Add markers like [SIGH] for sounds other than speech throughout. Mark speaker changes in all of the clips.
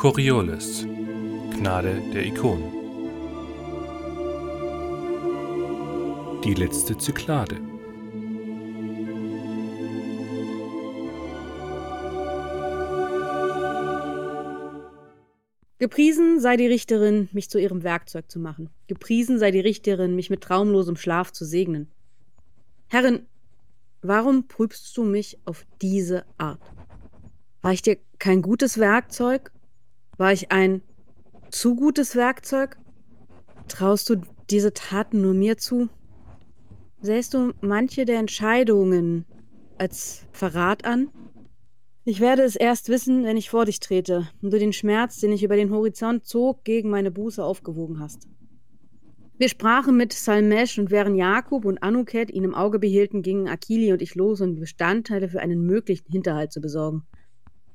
Speaker 1: Coriolis Gnade der Ikonen Die letzte Zyklade
Speaker 2: Gepriesen sei die Richterin, mich zu ihrem Werkzeug zu machen. Gepriesen sei die Richterin, mich mit traumlosem Schlaf zu segnen. Herrin, warum prüfst du mich auf diese Art? War ich dir kein gutes Werkzeug? War ich ein zu gutes Werkzeug? Traust du diese Taten nur mir zu? Sähst du manche der Entscheidungen als Verrat an? Ich werde es erst wissen, wenn ich vor dich trete und du den Schmerz, den ich über den Horizont zog, gegen meine Buße aufgewogen hast. Wir sprachen mit Salmesh und während Jakob und Anuket ihn im Auge behielten, gingen Akili und ich los, um Bestandteile für einen möglichen Hinterhalt zu besorgen.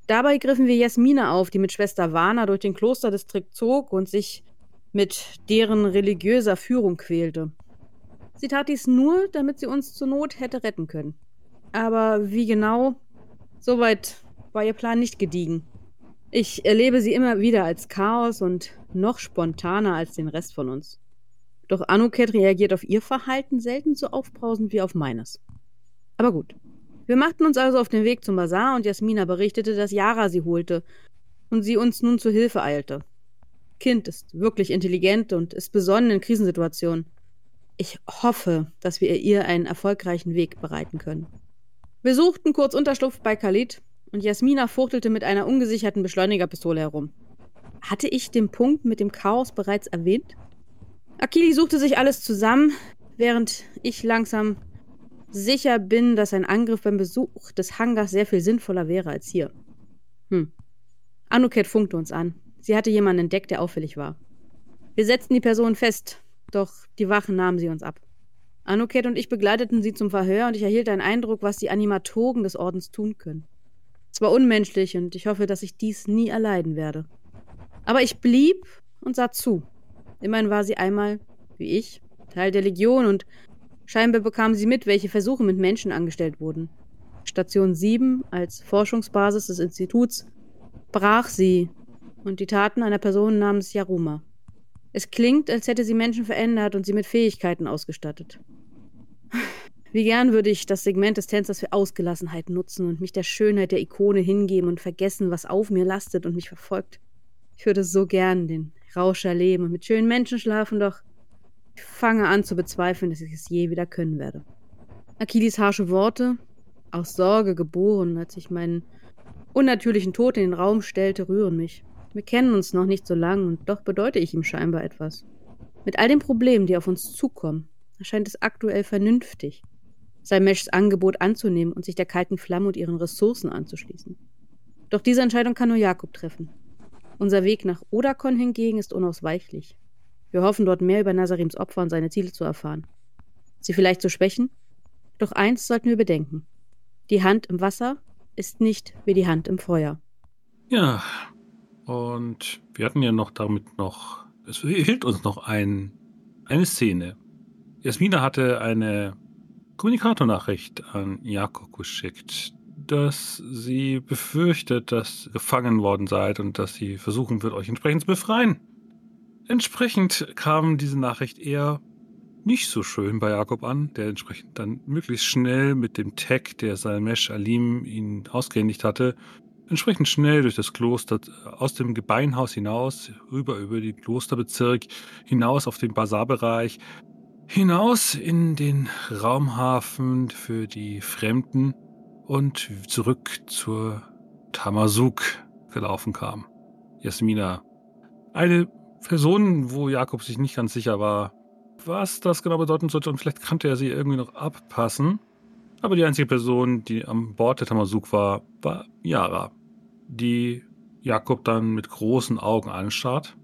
Speaker 2: Dabei griffen wir Jasmine auf, die mit Schwester Wana durch den Klosterdistrikt zog und sich mit deren religiöser Führung quälte. Sie tat dies nur, damit sie uns zur Not hätte retten können. Aber wie genau? Soweit war ihr Plan nicht gediegen. Ich erlebe sie immer wieder als Chaos und noch spontaner als den Rest von uns. Doch Anuket reagiert auf ihr Verhalten selten so aufbrausend wie auf meines. Aber gut, wir machten uns also auf den Weg zum Bazar und Jasmina berichtete, dass Yara sie holte und sie uns nun zu Hilfe eilte. Kind ist wirklich intelligent und ist besonnen in Krisensituationen. Ich hoffe, dass wir ihr einen erfolgreichen Weg bereiten können. Wir suchten kurz Unterschlupf bei Khalid und Jasmina fuchtelte mit einer ungesicherten Beschleunigerpistole herum. Hatte ich den Punkt mit dem Chaos bereits erwähnt? Akili suchte sich alles zusammen, während ich langsam sicher bin, dass ein Angriff beim Besuch des Hangars sehr viel sinnvoller wäre als hier. Hm. Anuket funkte uns an. Sie hatte jemanden entdeckt, der auffällig war. Wir setzten die Person fest, doch die Wachen nahmen sie uns ab. Anuket und ich begleiteten sie zum Verhör und ich erhielt einen Eindruck, was die Animatogen des Ordens tun können. Es war unmenschlich und ich hoffe, dass ich dies nie erleiden werde. Aber ich blieb und sah zu. Immerhin war sie einmal, wie ich, Teil der Legion und Scheinbar bekam sie mit, welche Versuche mit Menschen angestellt wurden. Station 7 als Forschungsbasis des Instituts brach sie und die Taten einer Person namens Yaruma. Es klingt, als hätte sie Menschen verändert und sie mit Fähigkeiten ausgestattet. [LAUGHS] Wie gern würde ich das Segment des Tänzers für Ausgelassenheit nutzen und mich der Schönheit der Ikone hingeben und vergessen, was auf mir lastet und mich verfolgt. Ich würde so gern den Rausch erleben und mit schönen Menschen schlafen, doch ich fange an zu bezweifeln, dass ich es je wieder können werde. Akilis harsche Worte, aus Sorge geboren, als ich meinen unnatürlichen Tod in den Raum stellte, rühren mich. Wir kennen uns noch nicht so lang und doch bedeute ich ihm scheinbar etwas. Mit all den Problemen, die auf uns zukommen, erscheint es aktuell vernünftig, Salmeshs Angebot anzunehmen und sich der kalten Flamme und ihren Ressourcen anzuschließen. Doch diese Entscheidung kann nur Jakob treffen. Unser Weg nach Odakon hingegen ist unausweichlich. Wir hoffen dort mehr über Nazarims Opfer und seine Ziele zu erfahren. Sie vielleicht zu schwächen? Doch eins sollten wir bedenken. Die Hand im Wasser ist nicht wie die Hand im Feuer.
Speaker 3: Ja, und wir hatten ja noch damit noch, es hielt uns noch ein, eine Szene. Jasmina hatte eine Kommunikatornachricht an Jakob geschickt, dass sie befürchtet, dass ihr gefangen worden seid und dass sie versuchen wird, euch entsprechend zu befreien. Entsprechend kam diese Nachricht eher nicht so schön bei Jakob an, der entsprechend dann möglichst schnell mit dem Tag, der Salmesh Alim ihn ausgehändigt hatte, entsprechend schnell durch das Kloster, aus dem Gebeinhaus hinaus, rüber über den Klosterbezirk, hinaus auf den Basarbereich, hinaus in den Raumhafen für die Fremden und zurück zur Tamazuk gelaufen kam. Jasmina, eine Personen, wo Jakob sich nicht ganz sicher war, was das genau bedeuten sollte und vielleicht kannte er sie irgendwie noch abpassen. Aber die einzige Person, die an Bord der Tamazuk war, war Yara, die Jakob dann mit großen Augen anstarrt.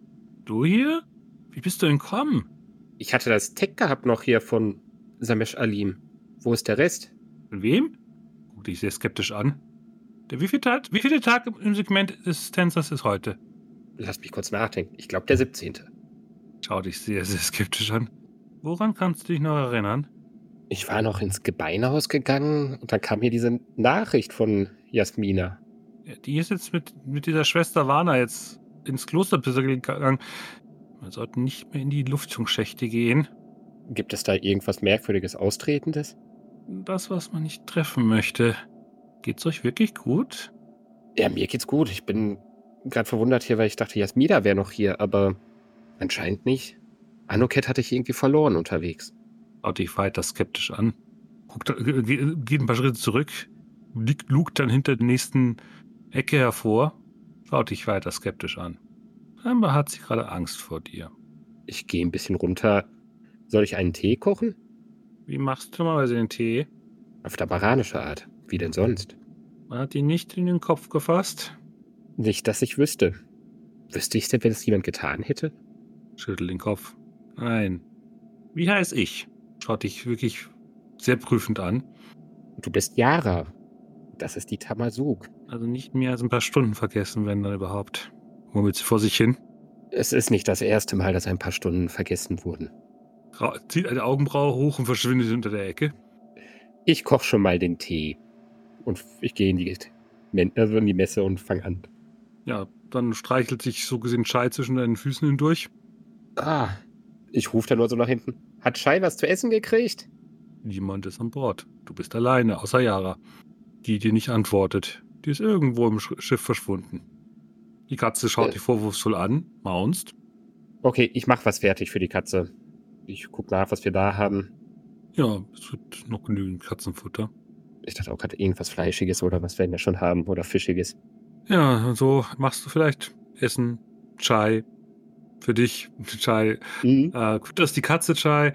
Speaker 3: Du hier? Wie bist du entkommen?
Speaker 4: Ich hatte das Tech gehabt noch hier von Samesh Alim. Wo ist der Rest?
Speaker 3: Von wem? Guck dich sehr skeptisch an. Der wievielte Tag, wievielte Tag im Segment des Tänzers ist heute?
Speaker 4: Lass mich kurz nachdenken. Ich glaube, der 17.
Speaker 3: Schau dich sehr, sehr skeptisch an. Woran kannst du dich noch erinnern?
Speaker 4: Ich war noch ins Gebeinehaus gegangen und dann kam hier diese Nachricht von Jasmina.
Speaker 3: Ja, die ist jetzt mit, mit dieser Schwester Warner jetzt ins Kloster gegangen. Wir sollten nicht mehr in die Lüftungsschächte gehen.
Speaker 4: Gibt es da irgendwas Merkwürdiges Austretendes?
Speaker 3: Das, was man nicht treffen möchte. Geht's euch wirklich gut?
Speaker 4: Ja, mir geht's gut. Ich bin gerade verwundert hier, weil ich dachte, Jasmina wäre noch hier, aber anscheinend nicht. Anoket hatte ich irgendwie verloren unterwegs.
Speaker 3: Schaut dich weiter skeptisch an. Guckt, äh, geht ein paar Schritte zurück, lugt dann hinter der nächsten Ecke hervor, schaut dich weiter skeptisch an. Scheinbar hat sie gerade Angst vor dir.
Speaker 4: Ich gehe ein bisschen runter. Soll ich einen Tee kochen?
Speaker 3: Wie machst du normalerweise den Tee?
Speaker 4: Auf der baranische Art. Wie denn sonst?
Speaker 3: Man hat ihn nicht in den Kopf gefasst.
Speaker 4: Nicht, dass ich wüsste. Wüsste ich denn, wenn es jemand getan hätte?
Speaker 3: Schüttel den Kopf. Nein. Wie heiß ich? Schaut dich wirklich sehr prüfend an.
Speaker 4: Du bist Yara. Das ist die Tamasuk.
Speaker 3: Also nicht mehr als ein paar Stunden vergessen, wenn dann überhaupt. Murmelt sie vor sich hin.
Speaker 4: Es ist nicht das erste Mal, dass ein paar Stunden vergessen wurden.
Speaker 3: Ra zieht eine Augenbraue hoch und verschwindet hinter der Ecke.
Speaker 4: Ich koche schon mal den Tee. Und ich gehe in die, in die Messe und fange an.
Speaker 3: Ja, dann streichelt sich so gesehen Schei zwischen deinen Füßen hindurch.
Speaker 4: Ah, ich rufe da nur so nach hinten. Hat Schei was zu essen gekriegt?
Speaker 3: Niemand ist an Bord. Du bist alleine, außer Yara, die dir nicht antwortet. Die ist irgendwo im Schiff verschwunden. Die Katze schaut äh. dich vorwurfsvoll an, maunst.
Speaker 4: Okay, ich mach was fertig für die Katze. Ich guck nach, was wir da haben.
Speaker 3: Ja, es wird noch genügend Katzenfutter.
Speaker 4: Ich dachte auch gerade irgendwas Fleischiges oder was wir ja schon haben oder Fischiges.
Speaker 3: Ja, so machst du vielleicht Essen, Chai. Für dich, [LAUGHS] Chai. Mhm. Äh, das ist die Katze Chai.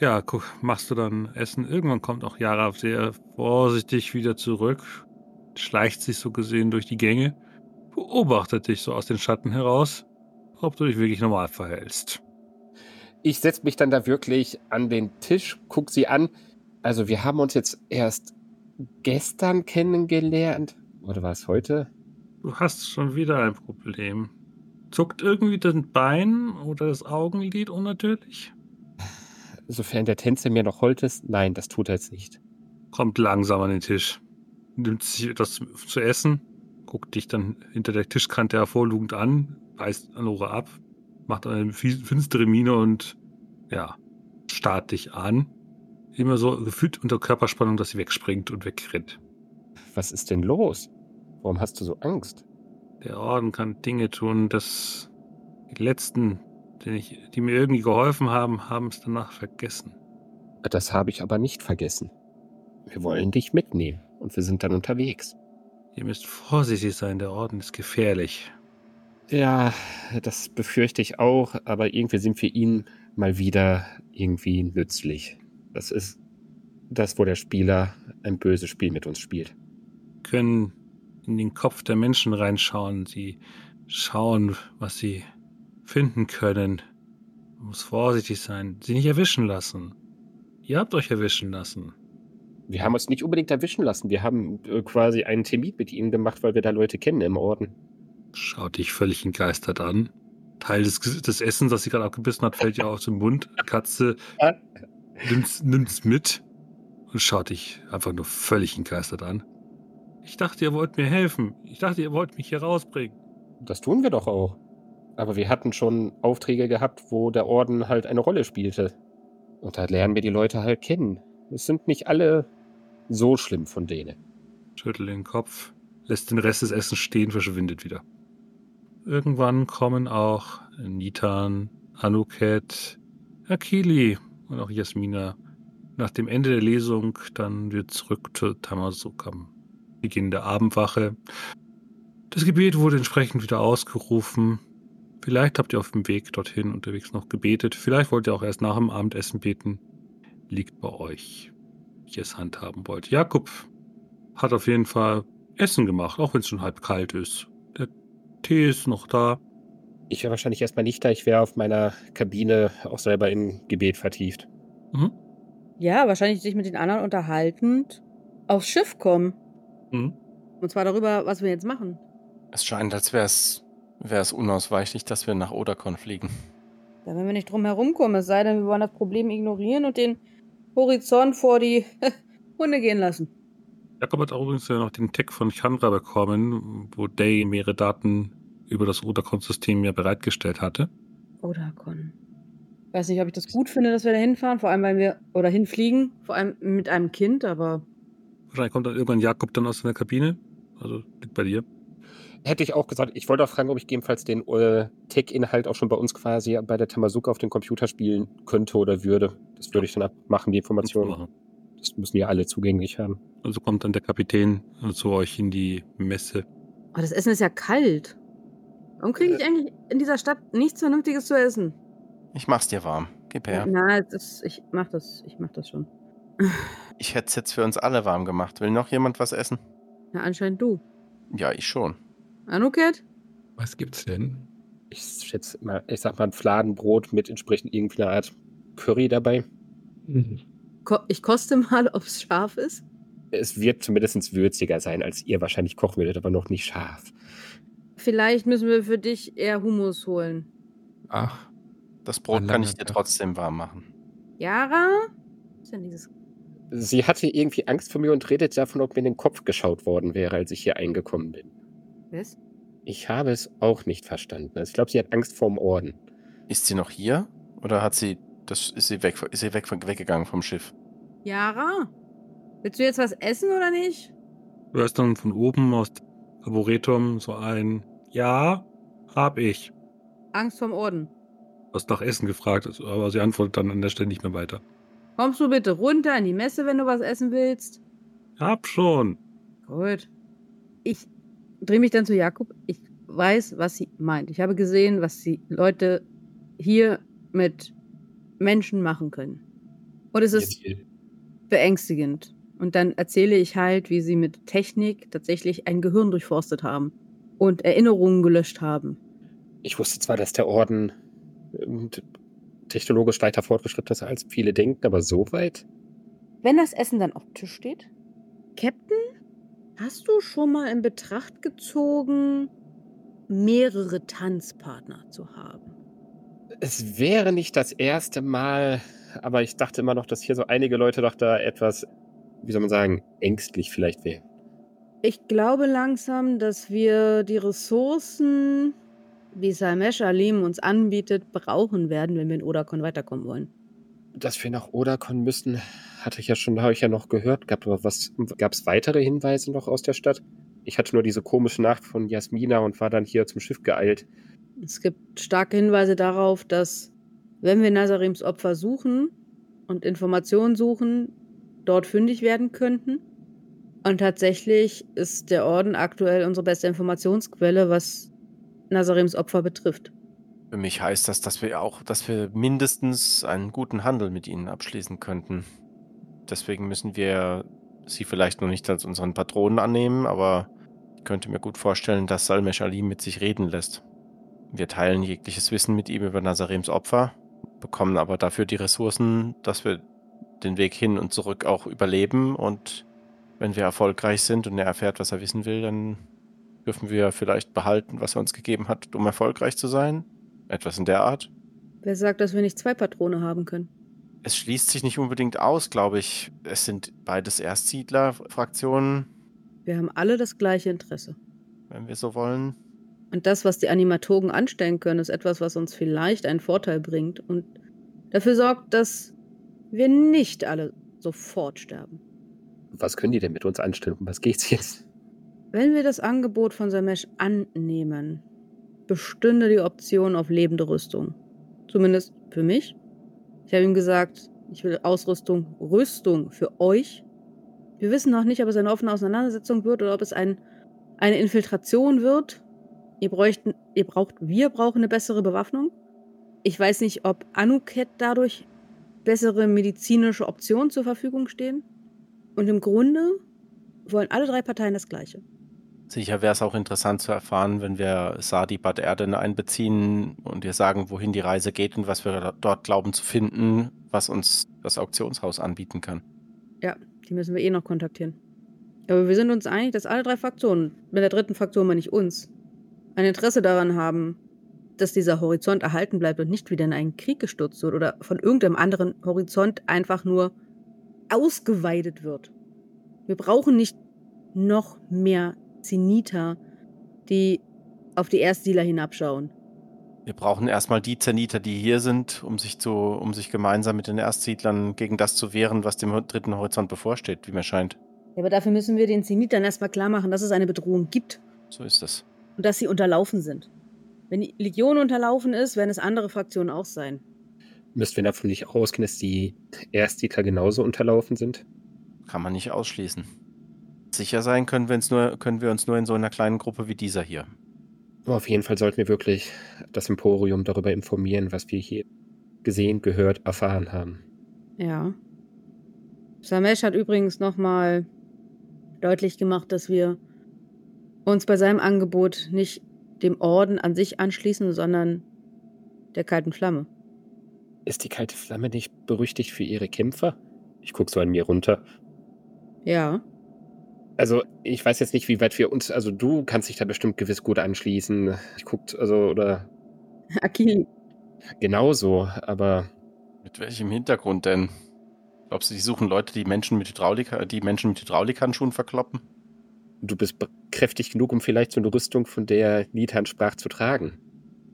Speaker 3: Ja, guck, machst du dann Essen. Irgendwann kommt auch Yara sehr vorsichtig wieder zurück, schleicht sich so gesehen durch die Gänge, beobachtet dich so aus den Schatten heraus, ob du dich wirklich normal verhältst.
Speaker 4: Ich setze mich dann da wirklich an den Tisch, guck sie an. Also wir haben uns jetzt erst gestern kennengelernt. Oder war es heute?
Speaker 3: Du hast schon wieder ein Problem. Zuckt irgendwie das Bein oder das Augenlid unnatürlich? [SIGHS]
Speaker 4: Sofern der Tänzer mir noch hold ist, nein, das tut er jetzt nicht.
Speaker 3: Kommt langsam an den Tisch, nimmt sich etwas zu essen, guckt dich dann hinter der Tischkante hervorlugend an, beißt Anora ab, macht eine finstere Miene und ja, starrt dich an. Immer so gefühlt unter Körperspannung, dass sie wegspringt und wegrennt.
Speaker 4: Was ist denn los? Warum hast du so Angst?
Speaker 3: Der Orden kann Dinge tun, dass die letzten die, ich, die mir irgendwie geholfen haben, haben es danach vergessen.
Speaker 4: Das habe ich aber nicht vergessen. Wir wollen dich mitnehmen und wir sind dann unterwegs.
Speaker 3: Ihr müsst vorsichtig sein, der Orden ist gefährlich.
Speaker 4: Ja, das befürchte ich auch, aber irgendwie sind wir ihnen mal wieder irgendwie nützlich. Das ist das, wo der Spieler ein böses Spiel mit uns spielt.
Speaker 3: Können in den Kopf der Menschen reinschauen, sie schauen, was sie finden können. Man muss vorsichtig sein, sie nicht erwischen lassen. Ihr habt euch erwischen lassen.
Speaker 4: Wir haben uns nicht unbedingt erwischen lassen. Wir haben äh, quasi einen Termin mit ihnen gemacht, weil wir da Leute kennen im Orden.
Speaker 3: Schaut dich völlig entgeistert an. Teil des, des Essens, das sie gerade abgebissen hat, fällt ihr aus dem Mund. Katze nimmt's, nimmt's mit und schaut dich einfach nur völlig entgeistert an. Ich dachte, ihr wollt mir helfen. Ich dachte, ihr wollt mich hier rausbringen.
Speaker 4: Das tun wir doch auch. Aber wir hatten schon Aufträge gehabt, wo der Orden halt eine Rolle spielte. Und da lernen wir die Leute halt kennen. Es sind nicht alle so schlimm von denen.
Speaker 3: Schüttel den Kopf, lässt den Rest des Essens stehen, verschwindet wieder. Irgendwann kommen auch Nitan, Anuket, Akili und auch Jasmina nach dem Ende der Lesung dann wieder zurück zur Tamasukam. Beginn der Abendwache. Das Gebet wurde entsprechend wieder ausgerufen. Vielleicht habt ihr auf dem Weg dorthin unterwegs noch gebetet. Vielleicht wollt ihr auch erst nach dem Abendessen beten. Liegt bei euch, wie ihr es handhaben wollt. Jakob hat auf jeden Fall Essen gemacht, auch wenn es schon halb kalt ist. Der Tee ist noch da.
Speaker 4: Ich wäre wahrscheinlich erstmal nicht da. Ich wäre auf meiner Kabine auch selber im Gebet vertieft.
Speaker 2: Mhm. Ja, wahrscheinlich sich mit den anderen unterhaltend aufs Schiff kommen. Mhm. Und zwar darüber, was wir jetzt machen.
Speaker 5: Es scheint, als wäre es wäre es unausweichlich, dass wir nach Oderkon fliegen.
Speaker 2: Da werden wir nicht drum herumkommen, es sei denn, wir wollen das Problem ignorieren und den Horizont vor die [LAUGHS] Hunde gehen lassen.
Speaker 3: Jakob hat auch übrigens ja noch den Tag von Chandra bekommen, wo Day mehrere Daten über das Odercon-System ja bereitgestellt hatte.
Speaker 2: Odercon. Weiß nicht, ob ich das gut finde, dass wir da hinfahren, vor allem weil wir, oder hinfliegen, vor allem mit einem Kind, aber
Speaker 3: Wahrscheinlich kommt dann irgendwann Jakob dann aus seiner Kabine. Also liegt bei dir.
Speaker 4: Hätte ich auch gesagt, ich wollte auch fragen, ob ich gegebenenfalls den äh, Tech-Inhalt auch schon bei uns quasi bei der Tamazuka auf dem Computer spielen könnte oder würde. Das würde ich dann abmachen, die Informationen.
Speaker 3: Machen.
Speaker 4: Das müssen ja alle zugänglich haben.
Speaker 3: Also kommt dann der Kapitän zu euch in die Messe.
Speaker 2: oh, das Essen ist ja kalt. Warum kriege ich eigentlich in dieser Stadt nichts Vernünftiges zu essen?
Speaker 5: Ich mach's dir warm. Gib her.
Speaker 2: Na, das, ich mach das, ich mach das schon.
Speaker 5: Ich hätte es jetzt für uns alle warm gemacht. Will noch jemand was essen?
Speaker 2: Na, anscheinend du.
Speaker 5: Ja, ich schon.
Speaker 2: Anuket?
Speaker 1: Was gibt's denn?
Speaker 4: Ich schätze mal, ich sag mal, ein Fladenbrot mit entsprechend irgendeiner Art Curry dabei.
Speaker 2: Ko ich koste mal, [LAUGHS] ob es scharf ist.
Speaker 4: Es wird zumindest würziger sein, als ihr wahrscheinlich kochen würdet, aber noch nicht scharf.
Speaker 2: Vielleicht müssen wir für dich eher Hummus holen.
Speaker 1: Ach,
Speaker 5: Das Brot
Speaker 1: Ein
Speaker 5: kann ich dir trotzdem warm machen.
Speaker 2: Yara? Was ist denn dieses?
Speaker 4: Sie hatte irgendwie Angst vor mir und redet davon, ob mir in den Kopf geschaut worden wäre, als ich hier eingekommen bin.
Speaker 2: Was?
Speaker 4: Ich habe es auch nicht verstanden. Also ich glaube, sie hat Angst vorm Orden.
Speaker 5: Ist sie noch hier? Oder hat sie. Das, ist sie weg, ist sie weg, weggegangen vom Schiff?
Speaker 2: Yara? Willst du jetzt was essen oder nicht?
Speaker 3: Du hörst dann von oben aus dem Arboretum so ein Ja, hab ich.
Speaker 2: Angst vorm Orden.
Speaker 3: Du hast nach Essen gefragt, aber sie antwortet dann an der Stelle nicht mehr weiter.
Speaker 2: Kommst du bitte runter in die Messe, wenn du was essen willst?
Speaker 3: Hab schon.
Speaker 2: Gut. Ich drehe mich dann zu Jakob. Ich weiß, was sie meint. Ich habe gesehen, was die Leute hier mit Menschen machen können. Und es ist beängstigend. Und dann erzähle ich halt, wie sie mit Technik tatsächlich ein Gehirn durchforstet haben und Erinnerungen gelöscht haben.
Speaker 4: Ich wusste zwar, dass der Orden t- technologisch weiter fortgeschritten ist, als viele denken, aber so weit?
Speaker 2: Wenn das Essen dann auf dem Tisch steht, Captain, hast du schon mal in Betracht gezogen, mehrere Tanzpartner zu haben?
Speaker 4: Es wäre nicht das erste Mal, aber ich dachte immer noch, dass hier so einige Leute doch da etwas, wie soll man sagen, ängstlich vielleicht wären.
Speaker 2: Ich glaube langsam, dass wir die Ressourcen, die Salmesh Alim uns anbietet, brauchen werden, wenn wir in Odakon weiterkommen wollen.
Speaker 4: Dass wir nach Odakon müssen, hatte ich ja schon, habe ich ja noch gehört. Gab aber was, gab es weitere Hinweise noch aus der Stadt? Ich hatte nur diese komische Nacht von Jasmina und war dann hier zum Schiff geeilt.
Speaker 2: Es gibt starke Hinweise darauf, dass, wenn wir Nazarims Opfer suchen und Informationen suchen, dort fündig werden könnten. Und tatsächlich ist der Orden aktuell unsere beste Informationsquelle, was Nazarims Opfer betrifft.
Speaker 5: Für mich heißt das, dass wir auch, dass wir mindestens einen guten Handel mit ihnen abschließen könnten. Deswegen müssen wir sie vielleicht noch nicht als unseren Patronen annehmen, aber ich könnte mir gut vorstellen, dass Salmesh Ali mit sich reden lässt. Wir teilen jegliches Wissen mit ihm über Nazarems Opfer, bekommen aber dafür die Ressourcen, dass wir den Weg hin und zurück auch überleben und wenn wir erfolgreich sind und er erfährt, was er wissen will, dann dürfen wir vielleicht behalten, was er uns gegeben hat, um erfolgreich zu sein. Etwas in der Art.
Speaker 2: Wer sagt, dass wir nicht zwei Patrone haben können?
Speaker 5: Es schließt sich nicht unbedingt aus, glaube ich. Es sind beides Erstsiedler-Fraktionen,
Speaker 2: Wir haben alle das gleiche Interesse.
Speaker 5: wenn wir so wollen.
Speaker 2: Und das, was die Animatogen anstellen können, ist etwas, was uns vielleicht einen Vorteil bringt und dafür sorgt, dass wir nicht alle sofort sterben.
Speaker 4: Was können die denn mit uns anstellen? Um was geht's jetzt?
Speaker 2: Wenn wir das Angebot von Samesh annehmen, bestünde die Option auf lebende Rüstung. Zumindest für mich. Ich habe ihm gesagt, ich will Ausrüstung, Rüstung für euch. Wir wissen noch nicht, ob es eine offene Auseinandersetzung wird oder ob es ein, eine Infiltration wird. Ihr, bräuchten, ihr braucht, wir brauchen eine bessere Bewaffnung. Ich weiß nicht, ob Anuket dadurch bessere medizinische Optionen zur Verfügung stehen. Und im Grunde wollen alle drei Parteien das Gleiche.
Speaker 5: Sicher wäre es auch interessant zu erfahren, wenn wir Sadi Bad Erden einbeziehen und ihr sagen, wohin die Reise geht und was wir dort glauben zu finden, was uns das Auktionshaus anbieten kann.
Speaker 2: Ja, die müssen wir eh noch kontaktieren. Aber wir sind uns einig, dass alle drei Fraktionen, mit der dritten Fraktion meine ich uns, ein Interesse daran haben, dass dieser Horizont erhalten bleibt und nicht wieder in einen Krieg gestürzt wird oder von irgendeinem anderen Horizont einfach nur ausgeweidet wird. Wir brauchen nicht noch mehr Zeniter, die auf die Erstsiedler hinabschauen.
Speaker 5: Wir brauchen erstmal die Zeniter, die hier sind, um sich, zu, um sich gemeinsam mit den Erstsiedlern gegen das zu wehren, was dem dritten Horizont bevorsteht, wie mir scheint.
Speaker 2: Ja, aber dafür müssen wir den Zenitern erstmal klar machen, dass es eine Bedrohung gibt
Speaker 5: So ist es.
Speaker 2: und dass sie unterlaufen sind. Wenn die Legion unterlaufen ist, werden es andere Fraktionen auch sein.
Speaker 4: Müssten wir davon nicht ausgehen, dass die Erstsiedler genauso unterlaufen sind?
Speaker 5: Kann man nicht ausschließen. Sicher sein können wir, uns nur, können wir uns nur in so einer kleinen Gruppe wie dieser hier.
Speaker 4: Auf jeden Fall sollten wir wirklich das Emporium darüber informieren, was wir hier gesehen, gehört, erfahren haben.
Speaker 2: Ja. Samesh hat übrigens nochmal deutlich gemacht, dass wir uns bei seinem Angebot nicht dem Orden an sich anschließen, sondern der kalten Flamme.
Speaker 4: Ist die kalte Flamme nicht berüchtigt für ihre Kämpfer? Ich gucke so an mir runter.
Speaker 2: Ja.
Speaker 4: Also, ich weiß jetzt nicht, wie weit wir uns, also du kannst dich da bestimmt gewiss gut anschließen. Ich guckt, also, oder
Speaker 2: Akili.
Speaker 4: genauso, aber
Speaker 5: Mit welchem Hintergrund denn? Glaubst du, die suchen Leute, die Menschen mit Hydraulik, die Menschen mit Hydraulikhandschuhen verkloppen?
Speaker 4: du bist kräftig genug, um vielleicht so eine Rüstung, von der Nithan sprach, zu tragen.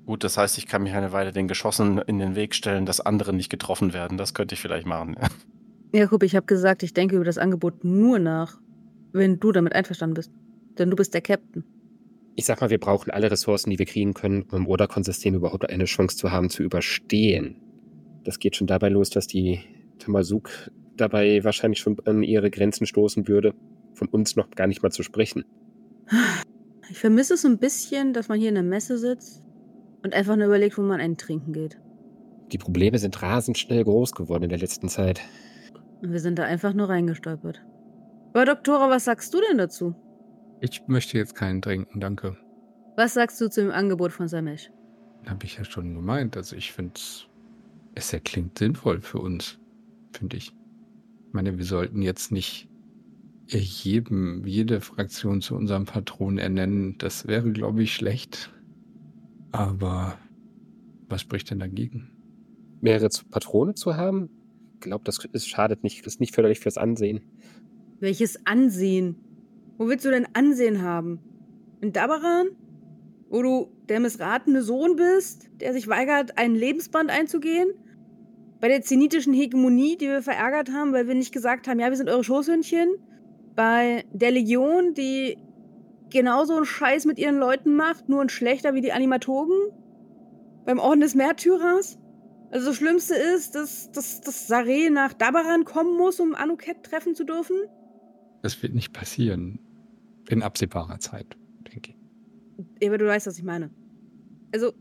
Speaker 5: Gut, das heißt, ich kann mich eine Weile den Geschossen in den Weg stellen, dass andere nicht getroffen werden. Das könnte ich vielleicht machen.
Speaker 2: Jakub, ich habe gesagt, ich denke über das Angebot nur nach, wenn du damit einverstanden bist. Denn du bist der Captain.
Speaker 4: Ich sag mal, wir brauchen alle Ressourcen, die wir kriegen können, um im Oderkon-System überhaupt eine Chance zu haben, zu überstehen. Das geht schon dabei los, dass die Tamasuk dabei wahrscheinlich schon an ihre Grenzen stoßen würde, von uns noch gar nicht mal zu sprechen.
Speaker 2: Ich vermisse es ein bisschen, dass man hier in der Messe sitzt und einfach nur überlegt, wo man einen trinken geht.
Speaker 4: Die Probleme sind rasend schnell groß geworden in der letzten Zeit.
Speaker 2: Und wir sind da einfach nur reingestolpert. Aber Doktora, was sagst du denn dazu?
Speaker 1: Ich möchte jetzt keinen trinken, danke.
Speaker 2: Was sagst du zu dem Angebot von Samesh?
Speaker 1: Habe ich ja schon gemeint. Also ich finde es, es erklingt sinnvoll für uns, finde ich. Ich meine, wir sollten jetzt nicht jedem, jede Fraktion zu unserem Patron ernennen. Das wäre, glaube ich, schlecht. Aber was spricht denn dagegen?
Speaker 4: Mehrere Patrone zu haben, ich glaube, das ist, schadet nicht, ist nicht förderlich fürs Ansehen.
Speaker 2: Welches Ansehen? Wo willst du denn Ansehen haben? In Dabaran? Wo du der missratene Sohn bist, der sich weigert, einen Lebensband einzugehen? Bei der zenitischen Hegemonie, die wir verärgert haben, weil wir nicht gesagt haben, ja, wir sind eure Schoßhündchen? Bei der Legion, die genauso einen Scheiß mit ihren Leuten macht, nur ein schlechter wie die Animatogen? Beim Orden des Märtyrers? Also das Schlimmste ist, dass, dass, dass Saré nach Dabaran kommen muss, um Anuket treffen zu dürfen?
Speaker 1: Das wird nicht passieren. In absehbarer Zeit, denke ich.
Speaker 2: Aber du weißt, was ich meine. Also,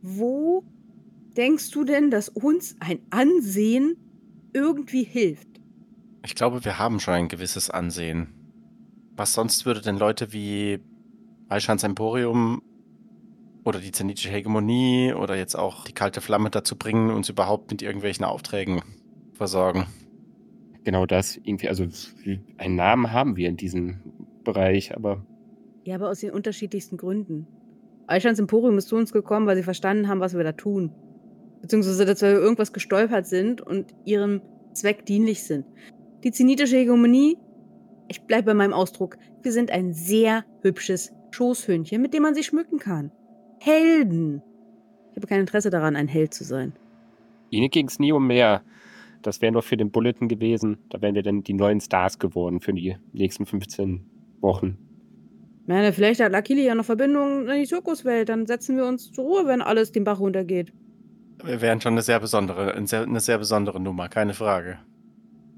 Speaker 2: wo denkst du denn, dass uns ein Ansehen irgendwie hilft?
Speaker 5: Ich glaube, wir haben schon ein gewisses Ansehen. Was sonst würde denn Leute wie Aishans Emporium oder die zenitische Hegemonie oder jetzt auch die kalte Flamme dazu bringen, uns überhaupt mit irgendwelchen Aufträgen versorgen?
Speaker 4: Genau das, irgendwie, also einen Namen haben wir in diesem Bereich, aber
Speaker 2: Ja, aber aus den unterschiedlichsten Gründen. Eichans Emporium ist zu uns gekommen, weil sie verstanden haben, was wir da tun. Beziehungsweise, dass wir irgendwas gestolpert sind und ihrem Zweck dienlich sind. Die zenitische Hegemonie, ich bleibe bei meinem Ausdruck, wir sind ein sehr hübsches Schoßhündchen, mit dem man sich schmücken kann. Helden. Ich habe kein Interesse daran, ein Held zu sein.
Speaker 4: Ihnen ging es nie um mehr. Das wäre nur für den Bulletin gewesen. Da wären wir dann die neuen Stars geworden für die nächsten 15 Wochen.
Speaker 2: Meine, vielleicht hat Lakili ja noch Verbindungen in die Zirkuswelt. Dann setzen wir uns zur Ruhe, wenn alles den Bach runtergeht.
Speaker 5: Wir wären schon eine sehr besondere, eine sehr, eine sehr besondere Nummer, keine Frage.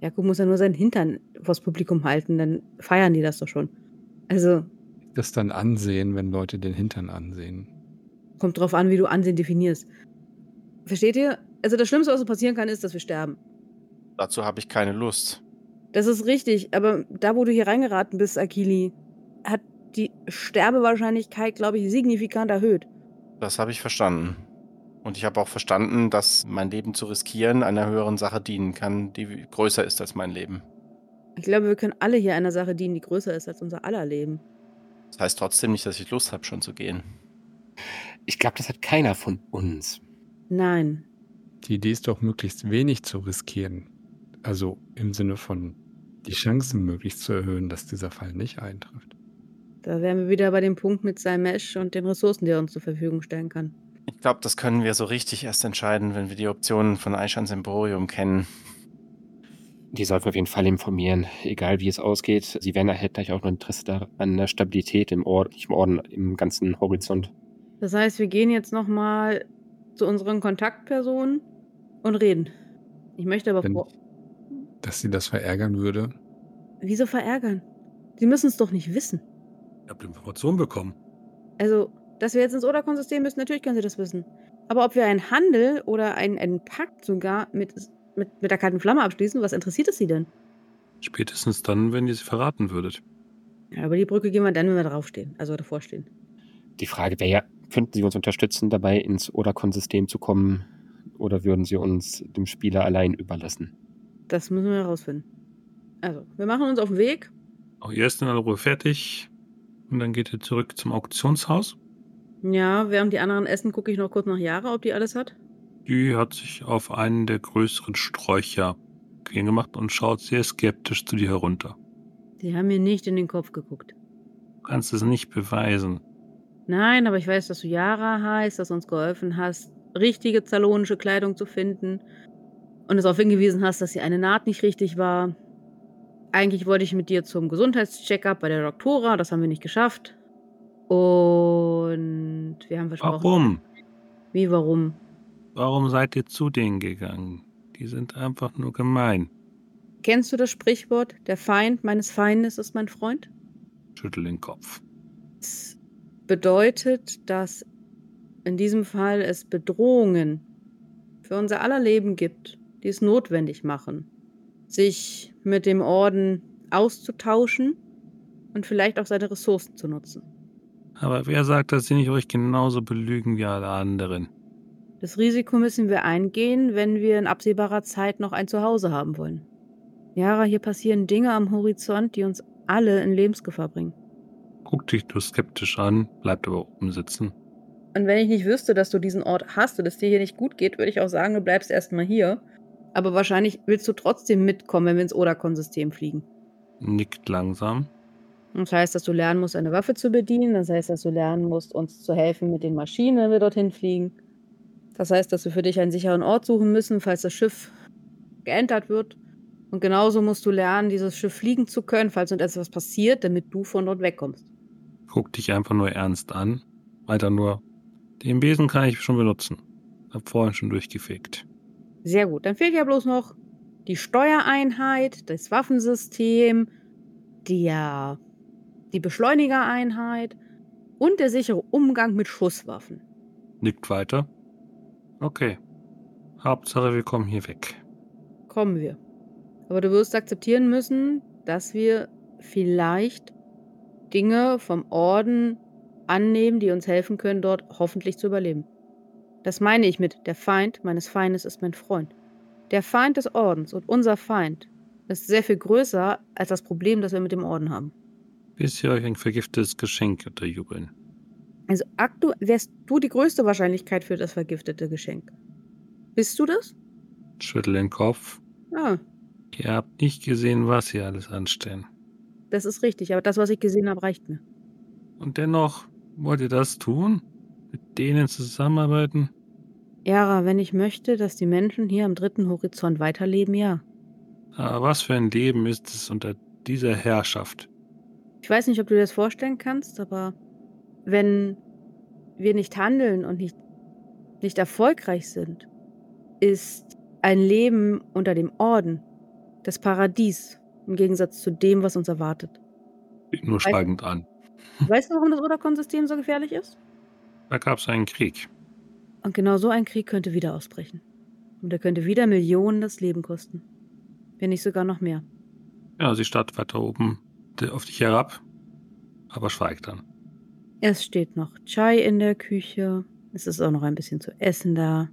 Speaker 2: Jakub muss ja nur seinen Hintern vors Publikum halten, dann feiern die das doch schon. Also,
Speaker 1: Das dann ansehen, wenn Leute den Hintern ansehen.
Speaker 2: kommt drauf an, wie du Ansehen definierst. Versteht ihr? Also, das Schlimmste, was so passieren kann, ist, dass wir sterben.
Speaker 5: Dazu habe ich keine Lust.
Speaker 2: Das ist richtig, aber da, wo du hier reingeraten bist, Akili, hat die Sterbewahrscheinlichkeit, glaube ich, signifikant erhöht.
Speaker 5: Das habe ich verstanden. Und ich habe auch verstanden, dass mein Leben zu riskieren einer höheren Sache dienen kann, die größer ist als mein Leben.
Speaker 2: Ich glaube, wir können alle hier einer Sache dienen, die größer ist als unser aller Leben.
Speaker 5: Das heißt trotzdem nicht, dass ich Lust habe, schon zu gehen.
Speaker 4: Ich glaube, das hat keiner von uns.
Speaker 2: Nein.
Speaker 1: Die Idee ist doch, möglichst wenig zu riskieren. Also im Sinne von die Chancen möglichst zu erhöhen, dass dieser Fall nicht eintrifft.
Speaker 2: Da wären wir wieder bei dem Punkt mit seinem Mesh und den Ressourcen, die er uns zur Verfügung stellen kann.
Speaker 5: Ich glaube, das können wir so richtig erst entscheiden, wenn wir die Optionen von Aishans Emporium kennen.
Speaker 4: Die sollten wir auf jeden Fall informieren, egal wie es ausgeht. Sie werden halt gleich auch noch Interesse daran, an der Stabilität im Orden, nicht im Orden, im ganzen Horizont.
Speaker 2: Das heißt, wir gehen jetzt nochmal zu unseren Kontaktpersonen und reden. Ich möchte aber
Speaker 1: Wenn,
Speaker 2: vor.
Speaker 1: Dass sie das verärgern würde.
Speaker 2: Wieso verärgern? Sie müssen es doch nicht wissen.
Speaker 3: Ich habe Informationen bekommen.
Speaker 2: Also, dass wir jetzt ins Oderkon-System müssen, natürlich können sie das wissen. Aber ob wir einen Handel oder einen, einen Pakt sogar mit, mit, mit der kalten Flamme abschließen, was interessiert es sie denn?
Speaker 3: Spätestens dann, wenn ihr sie verraten würdet.
Speaker 2: Ja, über die Brücke gehen wir dann, wenn wir draufstehen, also davor stehen.
Speaker 4: Die Frage wäre ja, könnten Sie uns unterstützen, dabei ins Odercon-System zu kommen oder würden Sie uns dem Spieler allein überlassen?
Speaker 2: Das müssen wir herausfinden. Also, wir machen uns auf den Weg.
Speaker 3: Auch ihr ist in aller Ruhe fertig. Und dann geht ihr zurück zum Auktionshaus.
Speaker 2: Ja, während die anderen essen, gucke ich noch kurz nach Jara, ob die alles hat.
Speaker 3: Die hat sich auf einen der größeren Sträucher gemacht und schaut sehr skeptisch zu dir herunter.
Speaker 2: Die haben mir nicht in den Kopf geguckt.
Speaker 3: Du kannst es nicht beweisen.
Speaker 2: Nein, aber ich weiß, dass du Jara heißt, dass du uns geholfen hast, richtige zalonische Kleidung zu finden. Und es darauf hingewiesen hast, dass sie eine Naht nicht richtig war. Eigentlich wollte ich mit dir zum Gesundheitscheckup bei der Doktora, das haben wir nicht geschafft. Und wir haben versprochen.
Speaker 3: Warum?
Speaker 2: Wie, warum?
Speaker 3: Warum seid ihr zu denen gegangen? Die sind einfach nur gemein.
Speaker 2: Kennst du das Sprichwort, der Feind meines Feindes ist mein Freund?
Speaker 3: Schüttel den Kopf.
Speaker 2: Das bedeutet, dass in diesem Fall es Bedrohungen für unser aller Leben gibt, die es notwendig machen, sich mit dem Orden auszutauschen und vielleicht auch seine Ressourcen zu nutzen.
Speaker 3: Aber wer sagt, dass sie nicht euch genauso belügen wie alle anderen?
Speaker 2: Das Risiko müssen wir eingehen, wenn wir in absehbarer Zeit noch ein Zuhause haben wollen. Jara, hier passieren Dinge am Horizont, die uns alle in Lebensgefahr bringen.
Speaker 3: Guck dich nur skeptisch an, bleibt aber oben sitzen.
Speaker 2: Und wenn ich nicht wüsste, dass du diesen Ort hast und es dir hier nicht gut geht, würde ich auch sagen, du bleibst erstmal hier. Aber wahrscheinlich willst du trotzdem mitkommen, wenn wir ins Oderkon-System fliegen.
Speaker 3: Nickt langsam.
Speaker 2: Das heißt, dass du lernen musst, eine Waffe zu bedienen. Das heißt, dass du lernen musst, uns zu helfen mit den Maschinen, wenn wir dorthin fliegen. Das heißt, dass wir für dich einen sicheren Ort suchen müssen, falls das Schiff geentert wird. Und genauso musst du lernen, dieses Schiff fliegen zu können, falls uns etwas passiert, damit du von dort wegkommst.
Speaker 3: Guck dich einfach nur ernst an. Weiter nur. Den Besen kann ich schon benutzen. Hab vorhin schon durchgefegt.
Speaker 2: Sehr gut. Dann fehlt ja bloß noch die Steuereinheit, das Waffensystem, der, die Beschleunigereinheit und der sichere Umgang mit Schusswaffen.
Speaker 3: Nickt weiter. Okay. Hauptsache, wir kommen hier weg.
Speaker 2: Kommen wir. Aber du wirst akzeptieren müssen, dass wir vielleicht Dinge vom Orden annehmen, die uns helfen können, dort hoffentlich zu überleben. Das meine ich mit der Feind meines Feindes ist mein Freund. Der Feind des Ordens und unser Feind ist sehr viel größer als das Problem, das wir mit dem Orden haben.
Speaker 3: Bis ihr euch ein vergiftetes Geschenk unterjubeln.
Speaker 2: Also aktuell wärst du die größte Wahrscheinlichkeit für das vergiftete Geschenk. Bist du das?
Speaker 3: Schüttel den Kopf.
Speaker 2: Ah,
Speaker 3: Ihr habt nicht gesehen, was sie alles anstellen.
Speaker 2: das ist richtig, aber das, was ich gesehen habe, reicht mir.
Speaker 3: Und dennoch wollt ihr das tun? Mit denen zusammenarbeiten?
Speaker 2: Yara, wenn ich möchte, dass die Menschen hier am dritten Horizont weiterleben, ja.
Speaker 3: Aber was für ein Leben ist es unter dieser Herrschaft?
Speaker 2: Ich weiß nicht, ob du dir das vorstellen kannst, aber wenn wir nicht handeln und nicht, nicht erfolgreich sind, ist ein Leben unter dem Orden das Paradies im Gegensatz zu dem, was uns erwartet.
Speaker 3: Nur schweigend an.
Speaker 2: Weißt du, warum das Oderkon-System so gefährlich ist?
Speaker 3: Da gab es einen Krieg.
Speaker 2: Und genau so ein Krieg könnte wieder ausbrechen. Und er könnte wieder Millionen das Leben kosten. Wenn nicht sogar noch mehr.
Speaker 3: Ja, sie starrt weiter oben auf dich herab, aber schweigt dann.
Speaker 2: Es steht noch Chai in der Küche. Es ist auch noch ein bisschen zu essen da.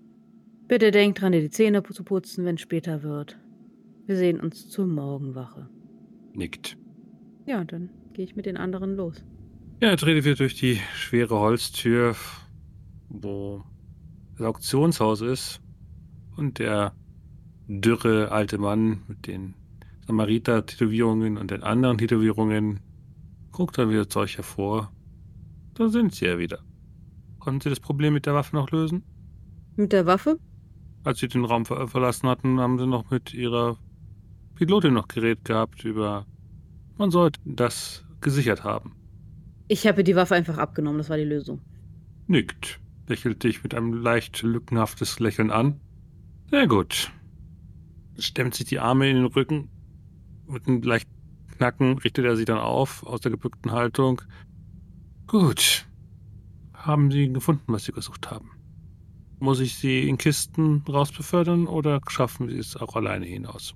Speaker 2: Bitte denkt dran, dir die Zähne zu putzen, wenn es später wird. Wir sehen uns zur Morgenwache.
Speaker 3: Nickt.
Speaker 2: Ja, dann gehe ich mit den anderen los.
Speaker 3: Ja, er tretet wieder durch die schwere Holztür, wo das Auktionshaus ist. Und der dürre alte Mann mit den Samariter-Tätowierungen und den anderen Tätowierungen guckt er wieder Zeug hervor. Da sind sie ja wieder. Konnten Sie das Problem mit der Waffe noch lösen?
Speaker 2: Mit der Waffe?
Speaker 3: Als Sie den Raum ver verlassen hatten, haben Sie noch mit Ihrer Pilotin noch geredet gehabt über. Man sollte das gesichert haben.
Speaker 2: Ich habe die Waffe einfach abgenommen, das war die Lösung.
Speaker 3: Nickt, lächelt dich mit einem leicht lückenhaftes Lächeln an. Sehr gut. Stemmt sich die Arme in den Rücken. Mit einem leichten Knacken richtet er sich dann auf aus der gebückten Haltung. Gut. Haben Sie gefunden, was Sie gesucht haben? Muss ich Sie in Kisten rausbefördern oder schaffen Sie es auch alleine hinaus?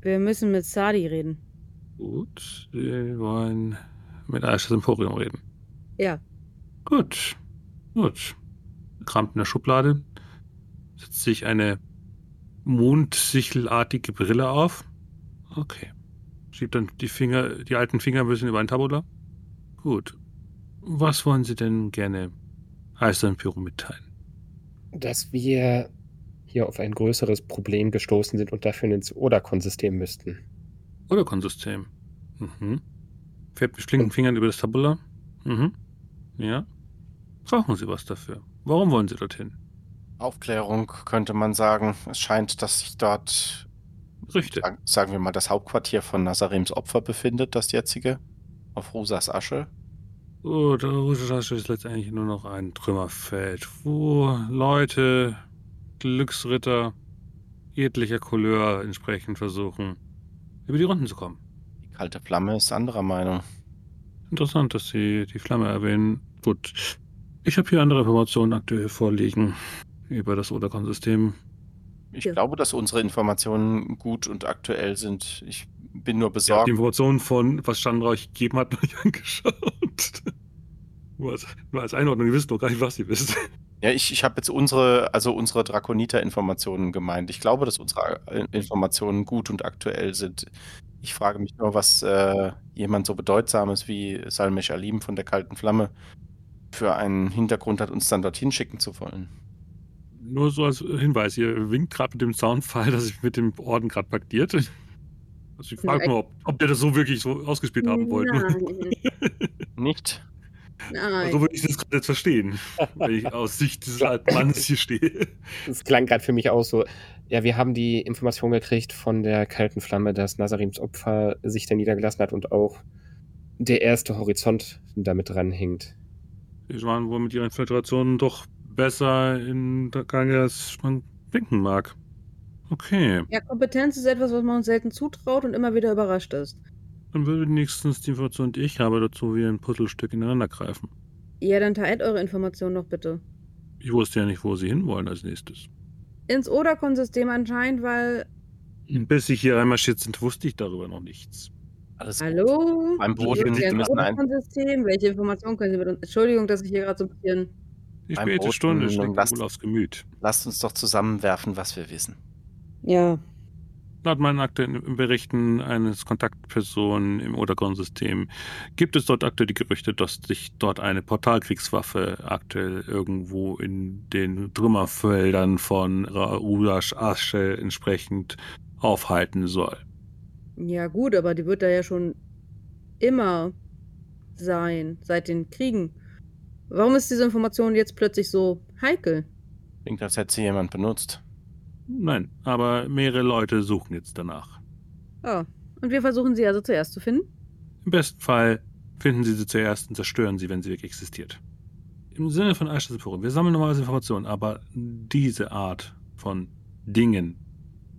Speaker 2: Wir müssen mit Sadi reden.
Speaker 3: Gut, Sie wollen mit Aisha Emporium reden.
Speaker 2: Ja.
Speaker 3: Gut, gut. Kramt in der Schublade, setzt sich eine mondsichelartige Brille auf. Okay. Schiebt dann die Finger, die alten Finger ein bisschen über ein Tabula. Gut. Was wollen Sie denn gerne Aisha Emporium mitteilen?
Speaker 4: Dass wir hier auf ein größeres Problem gestoßen sind und dafür ins Odakon-System müssten.
Speaker 3: Odakon-System. Mhm. Fährt mit flinken Fingern über das Tabula. Mhm. Ja. Brauchen Sie was dafür? Warum wollen Sie dorthin?
Speaker 5: Aufklärung könnte man sagen. Es scheint, dass sich dort,
Speaker 3: Richtig.
Speaker 5: sagen- wir mal, das Hauptquartier von Nazarims Opfer befindet, das jetzige, auf Rusas Asche.
Speaker 3: Oh, der Russische ist letztendlich nur noch ein Trümmerfeld, wo Leute, Glücksritter jeglicher Couleur entsprechend versuchen, über die Runden zu kommen.
Speaker 5: Die kalte Flamme ist anderer Meinung.
Speaker 3: Interessant, dass Sie die Flamme erwähnen. Gut. Ich habe hier andere Informationen aktuell vorliegen über das Odakon-System.
Speaker 5: Ich
Speaker 2: Ja.
Speaker 5: glaube, dass unsere Informationen gut und aktuell sind. Ich bin nur
Speaker 3: Ich habe
Speaker 5: besorgt.
Speaker 3: die Informationen von, was Chandra euch gegeben hat, [LAUGHS] noch nicht angeschaut. Nur als, nur als Einordnung, ihr wisst doch gar nicht, was ihr wisst.
Speaker 5: Ja, ich, ich habe jetzt unsere, also unsere Drakoniter-Informationen gemeint. Ich glaube, dass unsere äh, Informationen gut und aktuell sind. Ich frage mich nur, was äh, jemand so Bedeutsames wie Salmesh Alim von der Kalten Flamme für einen Hintergrund hat, uns dann dorthin schicken zu wollen.
Speaker 3: Nur so als Hinweis, ihr winkt gerade mit dem Soundfall, [LAUGHS] dass ich mit dem Orden gerade paktiert. Also ich frage
Speaker 2: Nein.
Speaker 3: nur, ob, ob der das so wirklich so ausgespielt haben wollte. [LAUGHS]
Speaker 5: Nicht?
Speaker 2: nein.
Speaker 3: So würde ich das gerade jetzt verstehen, [LAUGHS] wenn ich aus Sicht dieses alten Mannes hier stehe.
Speaker 4: Es klang gerade für mich auch so, ja, wir haben die Information gekriegt von der kalten Flamme, dass Nazarims Opfer sich da niedergelassen hat und auch der erste Horizont damit dranhängt.
Speaker 3: Sie waren wohl mit ihrer Infiltration doch besser in der Gange, als man denken mag. Okay,
Speaker 2: Ja, Kompetenz ist etwas, was man uns selten zutraut und immer wieder überrascht ist.
Speaker 3: dann würde wenigstens die Information, die ich habe, dazu wie ein Puzzlestück ineinander greifen.
Speaker 2: Ja, dann teilt eure Informationen noch bitte.
Speaker 3: Ich wusste ja nicht, wo sie hinwollen als nächstes.
Speaker 2: Ins Odakon-System anscheinend, weil.
Speaker 3: Bis ich hier reinmarschiert sind, wusste ich darüber noch nichts.
Speaker 5: Alles.
Speaker 2: Hallo?
Speaker 5: Beim
Speaker 2: ist
Speaker 5: Sie
Speaker 2: denn
Speaker 5: müssen ein-
Speaker 2: Odakon-System? Welche Informationen können Sie mit uns. Entschuldigung, dass ich hier gerade so ein bisschen.
Speaker 3: Die
Speaker 5: Beim
Speaker 3: späte
Speaker 5: Boten
Speaker 3: Stunde schlägt mir
Speaker 5: lasst-
Speaker 3: wohl aufs Gemüt.
Speaker 5: Lasst uns doch zusammenwerfen, was wir wissen.
Speaker 2: Ja.
Speaker 3: Laut meinen aktuellen Berichten eines Kontaktpersonen im Odakon-System gibt es dort aktuell die Gerüchte, dass sich dort eine Portalkriegswaffe aktuell irgendwo in den Trümmerfeldern von Raulash Asche entsprechend aufhalten soll.
Speaker 2: Ja, gut, aber die wird da ja schon immer sein, seit den Kriegen. Warum ist diese Information jetzt plötzlich so heikel?
Speaker 5: Klingt, als hätte sie jemand benutzt.
Speaker 3: Nein, aber mehrere Leute suchen jetzt danach.
Speaker 2: Ah, und wir versuchen sie also zuerst zu finden?
Speaker 3: Im besten Fall finden Sie sie zuerst und zerstören sie, wenn sie wirklich existiert. Im Sinne von Forum, wir sammeln normalerweise Informationen, aber diese Art von Dingen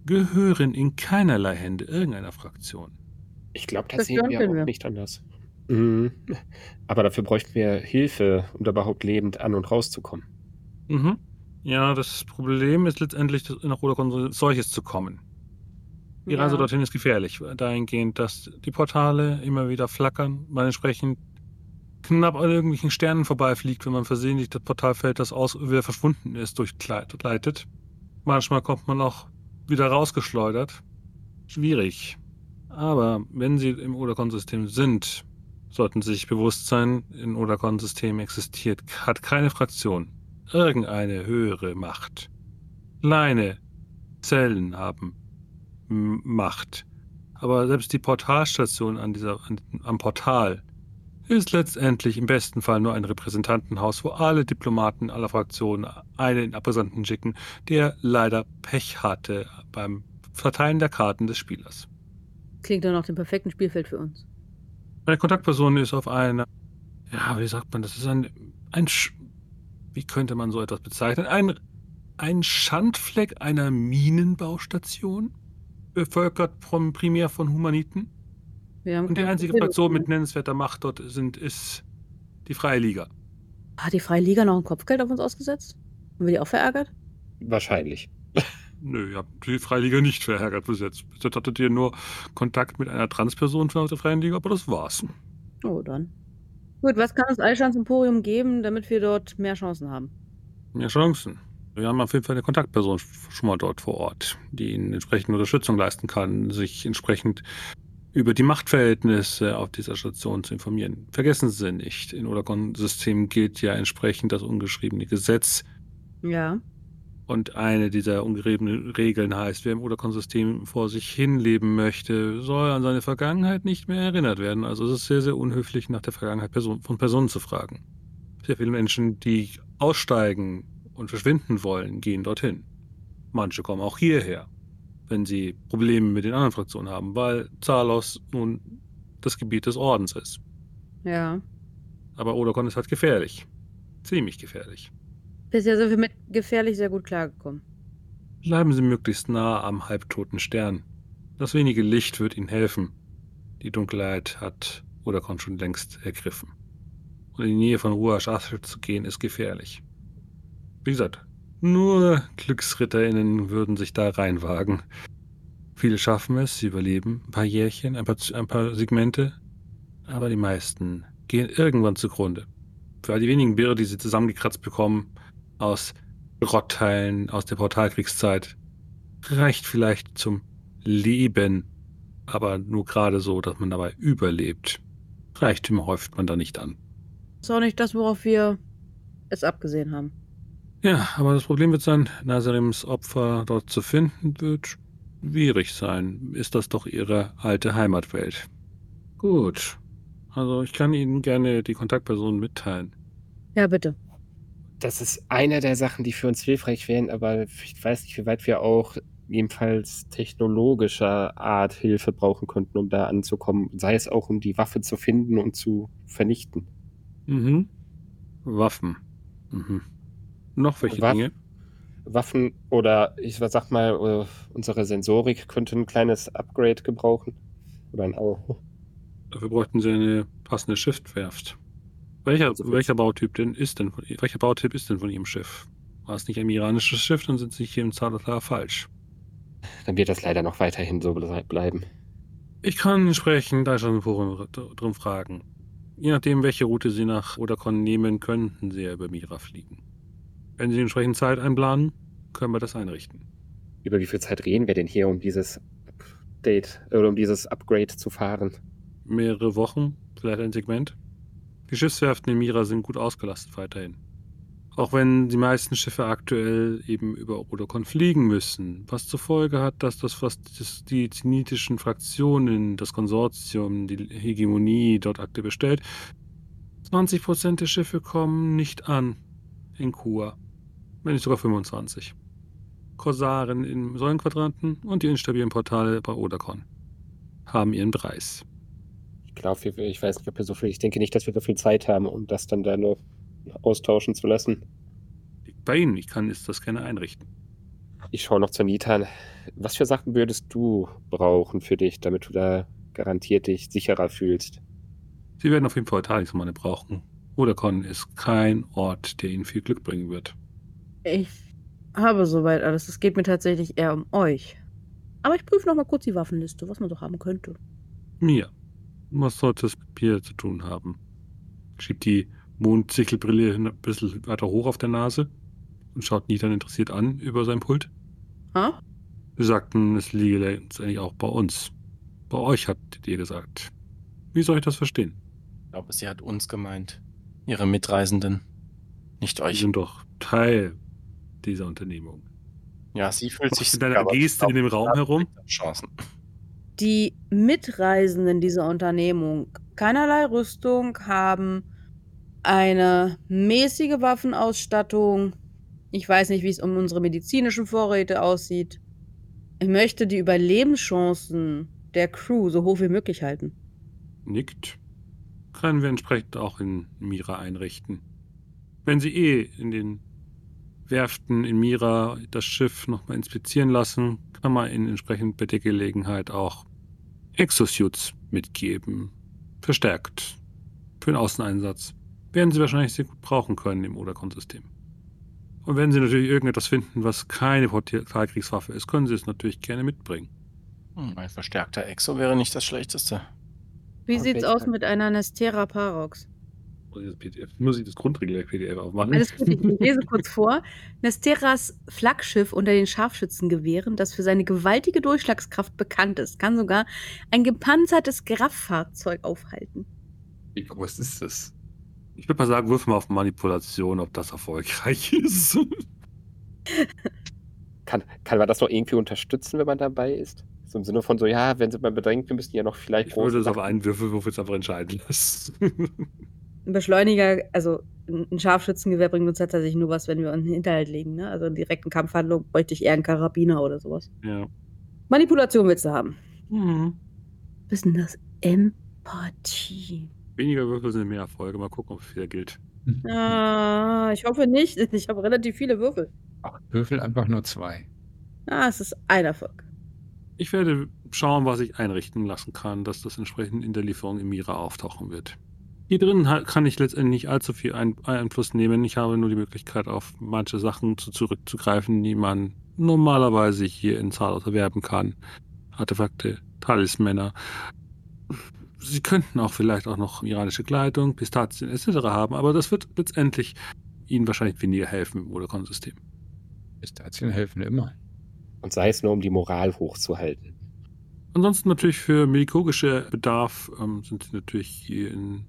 Speaker 3: gehören in keinerlei Hände irgendeiner Fraktion.
Speaker 4: Ich glaube, das
Speaker 2: Das
Speaker 4: sehen wir auch
Speaker 2: wir.
Speaker 4: nicht anders. Mhm. Aber dafür bräuchten wir Hilfe, um da überhaupt lebend an und rauszukommen.
Speaker 3: Mhm. Ja, das Problem ist letztendlich, nach Rodokon als solches zu kommen. Die
Speaker 2: Ja.
Speaker 3: Reise dorthin ist gefährlich, dahingehend, dass die Portale immer wieder flackern, man entsprechend knapp an irgendwelchen Sternen vorbeifliegt, wenn man versehentlich das Portalfeld, das aus wieder verschwunden ist, durchgleitet. Manchmal kommt man auch wieder rausgeschleudert. Schwierig. Aber wenn Sie im Odakon-System sind, sollten Sie sich bewusst sein, im Odakon-System existiert, hat keine Fraktion irgendeine höhere Macht. Kleine Zellen haben Macht. Aber selbst die Portalstation an dieser, an, am Portal ist letztendlich im besten Fall nur ein Repräsentantenhaus, wo alle Diplomaten aller Fraktionen einen Repräsentanten schicken, der leider Pech hatte beim Verteilen der Karten des Spielers.
Speaker 2: Klingt doch nach dem perfekten Spielfeld für uns.
Speaker 3: Meine Kontaktperson ist auf einer, ja, wie sagt man, das ist ein, ein, Sch- wie könnte man so etwas bezeichnen? Ein, ein Schandfleck einer Minenbaustation, bevölkert vom, primär von Humaniten.
Speaker 2: Wir haben
Speaker 3: Und die einzige. Fraktion mit nennenswerter Macht dort sind, ist die Freie Liga.
Speaker 2: Hat die Freie Liga noch ein Kopfgeld auf uns ausgesetzt? Haben wir die auch verärgert?
Speaker 4: Wahrscheinlich. [LAUGHS]
Speaker 3: Nö, ihr habt die Freie Liga nicht verärgert bis jetzt. Bis jetzt hattet ihr nur Kontakt mit einer Transperson aus der Freien Liga, aber das war's.
Speaker 2: Oh, dann. Gut, was kann uns Eichans Emporium geben, damit wir dort mehr Chancen haben?
Speaker 3: Mehr Chancen. Wir haben auf jeden Fall eine Kontaktperson schon mal dort vor Ort, die Ihnen entsprechend Unterstützung leisten kann, sich entsprechend über die Machtverhältnisse auf dieser Station zu informieren. Vergessen Sie nicht, in Odakon-System gilt ja entsprechend das ungeschriebene Gesetz.
Speaker 2: Ja.
Speaker 3: Und eine dieser ungeschriebenen Regeln heißt, wer im Odakon-System vor sich hin leben möchte, soll an seine Vergangenheit nicht mehr erinnert werden. Also es ist sehr, sehr unhöflich, nach der Vergangenheit Person, von Personen zu fragen. Sehr viele Menschen, die aussteigen und verschwinden wollen, gehen dorthin. Manche kommen auch hierher, wenn sie Probleme mit den anderen Fraktionen haben, weil Zalos nun das Gebiet des Ordens ist.
Speaker 2: Ja.
Speaker 3: Aber Odakon ist halt gefährlich. Ziemlich gefährlich.
Speaker 2: Bisher sind wir mit gefährlich sehr gut klargekommen.
Speaker 3: Bleiben Sie möglichst nah am halbtoten Stern. Das wenige Licht wird Ihnen helfen. Die Dunkelheit hat Odakon schon längst ergriffen. Und in die Nähe von Ruach Asher zu gehen, ist gefährlich. Wie gesagt, nur GlücksritterInnen würden sich da reinwagen. Viele schaffen es, sie überleben ein paar Jährchen, ein paar, ein paar Segmente, aber die meisten gehen irgendwann zugrunde. Für all die wenigen Birre, die sie zusammengekratzt bekommen, aus Grottteilen aus der Portalkriegszeit, reicht vielleicht zum Leben, aber nur gerade so, dass man dabei überlebt. Reichtümer häuft man da nicht an.
Speaker 2: Ist auch nicht das, worauf wir es abgesehen haben.
Speaker 3: Ja, aber das Problem wird sein, Nazarims Opfer dort zu finden, wird schwierig sein. Ist das doch ihre alte Heimatwelt. Gut. Also ich kann Ihnen gerne die Kontaktperson mitteilen.
Speaker 2: Ja, bitte.
Speaker 4: Das ist eine der Sachen, die für uns hilfreich wären, aber ich weiß nicht, wie weit wir auch ebenfalls technologischer Art Hilfe brauchen könnten, um da anzukommen. Sei es auch, um die Waffe zu finden und zu vernichten.
Speaker 3: Mhm. Waffen. Mhm. Noch welche
Speaker 4: Waffen.
Speaker 3: Dinge?
Speaker 4: Waffen oder ich sag mal, äh, unsere Sensorik könnte ein kleines Upgrade gebrauchen. Oder ein Au.
Speaker 3: Dafür bräuchten Sie eine passende Schiffwerft. Welcher,
Speaker 4: Also-
Speaker 3: welcher Bautyp denn ist denn von, welcher Bautyp ist denn von Ihrem Schiff? War es nicht ein iranisches Schiff, dann sind Sie hier im Zahltal falsch.
Speaker 4: Dann wird das leider noch weiterhin so ble- bleiben.
Speaker 3: Ich kann entsprechend da schon Forum drin fragen. Je nachdem, welche Route Sie nach Odakon nehmen, könnten Sie ja über Mira fliegen. Wenn Sie entsprechend Zeit einplanen, können wir das einrichten.
Speaker 4: Über wie viel Zeit reden wir denn hier, um dieses Update oder um dieses Upgrade zu fahren?
Speaker 3: Mehrere Wochen, vielleicht ein Segment. Die Schiffswerften in Mira sind gut ausgelastet weiterhin. Auch wenn die meisten Schiffe aktuell eben über Odokon fliegen müssen, was zur Folge hat, dass das, was die zenitischen Fraktionen, das Konsortium, die Hegemonie dort aktuell bestellt, 20% der Schiffe kommen nicht an in Kua. Wenn nicht sogar 25. Korsaren im Säulenquadranten und die instabilen Portale bei Odakon haben ihren Preis.
Speaker 4: Ich glaube, ich weiß nicht, ob wir so viel, ich denke nicht, dass wir so viel Zeit haben, um das dann da noch austauschen zu lassen.
Speaker 3: Bei Ihnen, ich kann es das gerne einrichten.
Speaker 4: Ich schaue noch zu Nitan. Was für Sachen würdest du brauchen für dich, damit du da garantiert dich sicherer fühlst?
Speaker 3: Sie werden auf jeden Fall Talismane brauchen. Odakon ist kein Ort, der Ihnen viel Glück bringen wird.
Speaker 2: Ich habe soweit alles. Es geht mir tatsächlich eher um euch. Aber ich prüfe noch mal kurz die Waffenliste, was man so haben könnte.
Speaker 3: Mir. Was sollte es mit mir zu tun haben? Schiebt die Mondsichelbrille ein bisschen weiter hoch auf der Nase und schaut Nitan interessiert an über sein Pult.
Speaker 2: Ha?
Speaker 3: Sie sagten, es liege letztendlich auch bei uns. Bei euch habt ihr gesagt. Wie soll ich das verstehen?
Speaker 5: Ich glaube, sie hat uns gemeint. Ihre Mitreisenden. Nicht
Speaker 3: Sie
Speaker 5: euch.
Speaker 3: sind doch Teil dieser Unternehmung.
Speaker 5: Ja, sie fühlt sich
Speaker 3: du deine
Speaker 5: sicher, aber ich
Speaker 3: Geste in dem Raum herum?
Speaker 5: Chancen.
Speaker 2: die Mitreisenden dieser Unternehmung keinerlei Rüstung haben, eine mäßige Waffenausstattung. Ich weiß nicht, wie es um unsere medizinischen Vorräte aussieht. Ich möchte die Überlebenschancen der Crew so hoch wie möglich halten.
Speaker 3: Nickt. Können wir entsprechend auch in Mira einrichten. Wenn Sie eh in den Werften in Mira das Schiff nochmal inspizieren lassen, kann man Ihnen entsprechend bei der Gelegenheit auch Exosuits mitgeben. Verstärkt. Für den Außeneinsatz. Werden Sie wahrscheinlich sehr gut brauchen können im Odakon-System. Und wenn Sie natürlich irgendetwas finden, was keine Portalkriegswaffe ist, können Sie es natürlich gerne mitbringen.
Speaker 5: Hm, ein verstärkter Exo wäre nicht das Schlechteste.
Speaker 2: Wie sieht's aus mit einer Nestera Parox?
Speaker 3: Muss ich das PDF, muss ich das Grundregelwerk-PDF aufmachen?
Speaker 2: Alles gut, ich lese kurz vor. [LAUGHS] Nesteras Flaggschiff unter den Scharfschützengewehren, das für seine gewaltige Durchschlagskraft bekannt ist, kann sogar ein gepanzertes Kraftfahrzeug aufhalten.
Speaker 1: Wie groß ist das?
Speaker 3: Ich würde mal sagen, wirf mal auf Manipulation, ob das erfolgreich [LAUGHS] ist.
Speaker 4: Kann, kann man das noch irgendwie unterstützen, wenn man dabei ist? So im Sinne von so, ja, wenn sie mal bedenkt, wir müssen ja noch vielleicht
Speaker 3: Ich würde es auf einen Würfelwurf jetzt einfach entscheiden lassen. [LAUGHS]
Speaker 2: Ein Beschleuniger, also ein Scharfschützengewehr bringt uns tatsächlich nur was, wenn wir uns in den Hinterhalt legen. Ne? Also in direkten Kampfhandlung bräuchte ich eher einen Karabiner oder sowas.
Speaker 3: ja.
Speaker 2: Manipulation willst du haben.
Speaker 3: Mhm.
Speaker 2: Was ist denn das? Empathie.
Speaker 3: Weniger Würfel sind mehr Erfolge. Mal gucken, ob es wieder gilt.
Speaker 2: Ah, ich hoffe nicht. [LAUGHS] Ich habe relativ viele Würfel.
Speaker 1: Würfel einfach nur zwei.
Speaker 2: Ah, es ist ein Erfolg.
Speaker 3: Ich werde schauen, was ich einrichten lassen kann, dass das entsprechend in der Lieferung im Mira auftauchen wird. Hier drin kann ich letztendlich nicht allzu viel Ein Einfluss nehmen. Ich habe nur die Möglichkeit, auf manche Sachen zu zurückzugreifen, die man normalerweise hier in Zahlhaus erwerben kann. Artefakte, Talismänner. Sie könnten auch vielleicht auch noch iranische Kleidung, Pistazien etc. haben, aber das wird letztendlich Ihnen wahrscheinlich weniger helfen im Odakon-System.
Speaker 1: Pistazien helfen immer.
Speaker 4: Und sei es nur, um die Moral hochzuhalten.
Speaker 3: Ansonsten natürlich für medikogische Bedarf ähm, sind sie natürlich hier in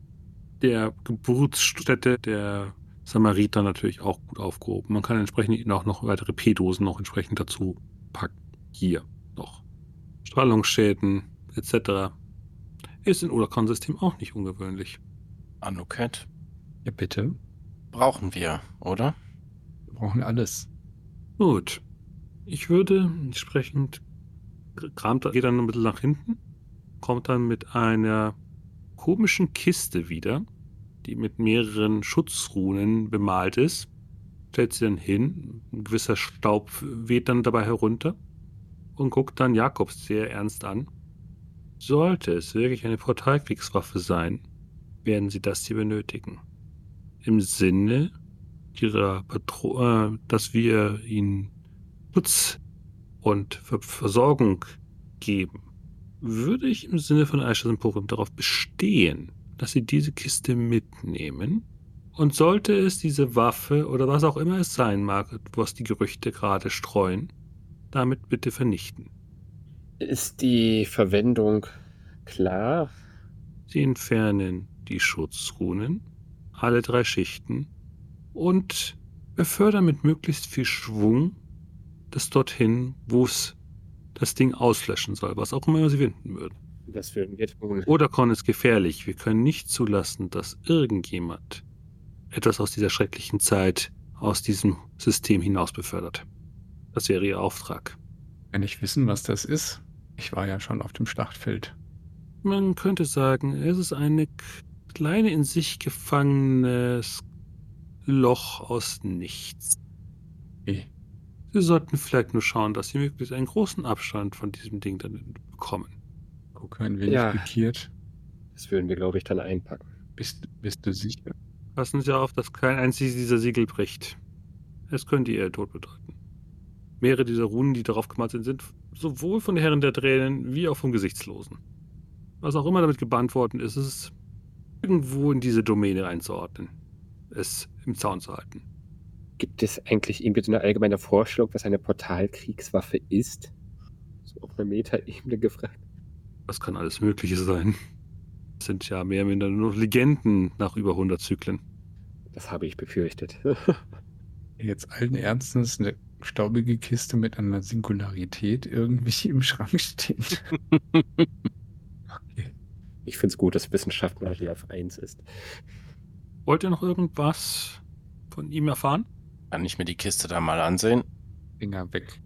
Speaker 3: der Geburtsstätte der Samariter natürlich auch gut aufgehoben. Man kann entsprechend ihnen auch noch weitere P-Dosen noch entsprechend dazu packen. Hier noch. Strahlungsschäden etc. Ist im Odakon-System auch nicht ungewöhnlich.
Speaker 5: Anuket
Speaker 1: Ja, bitte.
Speaker 5: brauchen wir, oder?
Speaker 1: Wir brauchen alles.
Speaker 3: Gut. Ich würde entsprechend kramt, geht dann ein bisschen nach hinten, kommt dann mit einer komischen Kiste wieder, die mit mehreren Schutzrunen bemalt ist, stellt sie dann hin, ein gewisser Staub weht dann dabei herunter und guckt dann Jakobs sehr ernst an. Sollte es wirklich eine Portalkriegswaffe sein, werden sie das hier benötigen. Im Sinne ihrer Patro äh, dass wir ihnen Schutz und Ver Versorgung geben, würde ich im Sinne von Aishas Emporium darauf bestehen, dass sie diese Kiste mitnehmen und sollte es diese Waffe oder was auch immer es sein mag, was die Gerüchte gerade streuen, damit bitte vernichten.
Speaker 4: Ist die Verwendung klar?
Speaker 3: Sie entfernen die Schutzrunen, alle drei Schichten und befördern mit möglichst viel Schwung das dorthin, wo es das Ding auslöschen soll, was auch immer sie finden würden.
Speaker 4: Das würden wir tun.
Speaker 3: Odakon ist gefährlich. Wir können nicht zulassen, dass irgendjemand etwas aus dieser schrecklichen Zeit aus diesem System hinaus befördert. Das wäre ihr Auftrag.
Speaker 1: Wenn ich wissen, was das ist. Ich war ja schon auf dem Schlachtfeld.
Speaker 3: Man könnte sagen, es ist eine kleine in sich gefangenes Loch aus nichts. Sie sollten vielleicht nur schauen, dass Sie möglichst einen großen Abstand von diesem Ding dann bekommen.
Speaker 1: Gucke ein wenig
Speaker 4: Ja.
Speaker 1: pikiert.
Speaker 4: Das würden wir, glaube ich, dann einpacken.
Speaker 1: Bist, bist du sicher?
Speaker 3: Passen Sie auf, dass kein einziges dieser Siegel bricht. Es könnte Ihr Tod bedeuten. Mehrere dieser Runen, die darauf gemalt sind, sind sowohl von den Herren der Tränen wie auch vom Gesichtslosen. Was auch immer damit gebannt worden ist, ist es irgendwo in diese Domäne einzuordnen. Es im Zaun zu halten.
Speaker 4: Gibt es eigentlich irgendwie so eine allgemeine Vorstellung, was eine Portalkriegswaffe ist? So auf einer Metaebene gefragt.
Speaker 3: Das kann alles Mögliche sein. Es sind ja mehr oder minder nur Legenden nach über 100 Zyklen.
Speaker 4: Das habe ich befürchtet. [LAUGHS]
Speaker 1: Jetzt allen Ernstens, eine staubige Kiste mit einer Singularität irgendwie [LAUGHS] im Schrank steht. [LAUGHS] okay.
Speaker 4: Ich finde es gut, dass Wissenschaft mal hier auf 1 ist.
Speaker 3: Wollt ihr noch irgendwas von ihm erfahren?
Speaker 5: Kann ich mir die Kiste da mal ansehen?
Speaker 1: Finger weg.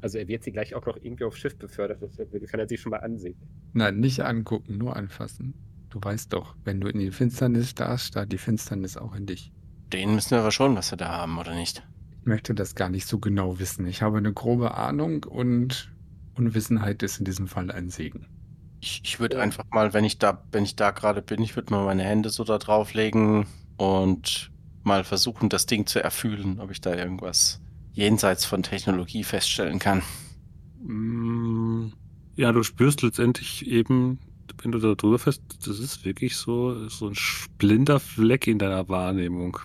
Speaker 4: Also er wird sie gleich auch noch irgendwie aufs Schiff befördert. Das kann er sich schon mal ansehen.
Speaker 1: Nein, nicht angucken, nur anfassen. Du weißt doch, wenn du in die Finsternis starrst, starrt die Finsternis auch in dich.
Speaker 5: Den müssen wir aber schon, was wir da haben, oder nicht?
Speaker 1: Ich möchte das gar nicht so genau wissen. Ich habe eine grobe Ahnung und Unwissenheit ist in diesem Fall ein Segen.
Speaker 5: Ich, ich würde einfach mal, wenn ich da, wenn ich da gerade bin, ich würde mal meine Hände so da drauflegen und mal versuchen, das Ding zu erfühlen, ob ich da irgendwas jenseits von Technologie feststellen kann.
Speaker 3: Mm, Ja, du spürst letztendlich eben, wenn du da drüber fährst, das ist wirklich so, so ein splinter Fleck in deiner Wahrnehmung.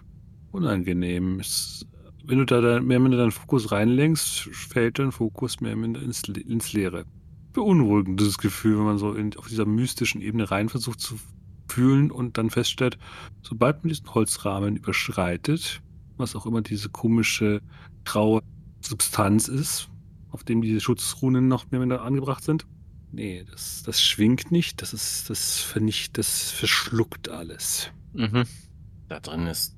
Speaker 3: Unangenehm. Es, wenn du da dein- mehr mit deinen Fokus reinlenkst, fällt dein Fokus mehr mit ins, ins Leere. Beunruhigendes Gefühl, wenn man so in, auf dieser mystischen Ebene rein versucht zu fühlen und dann feststellt, sobald man diesen Holzrahmen überschreitet, was auch immer diese komische graue Substanz ist, auf dem diese Schutzrunen noch mehr mit angebracht sind. Nee, das, das schwingt nicht, das ist, das vernichtet, das verschluckt alles.
Speaker 5: Mhm. Da drin ist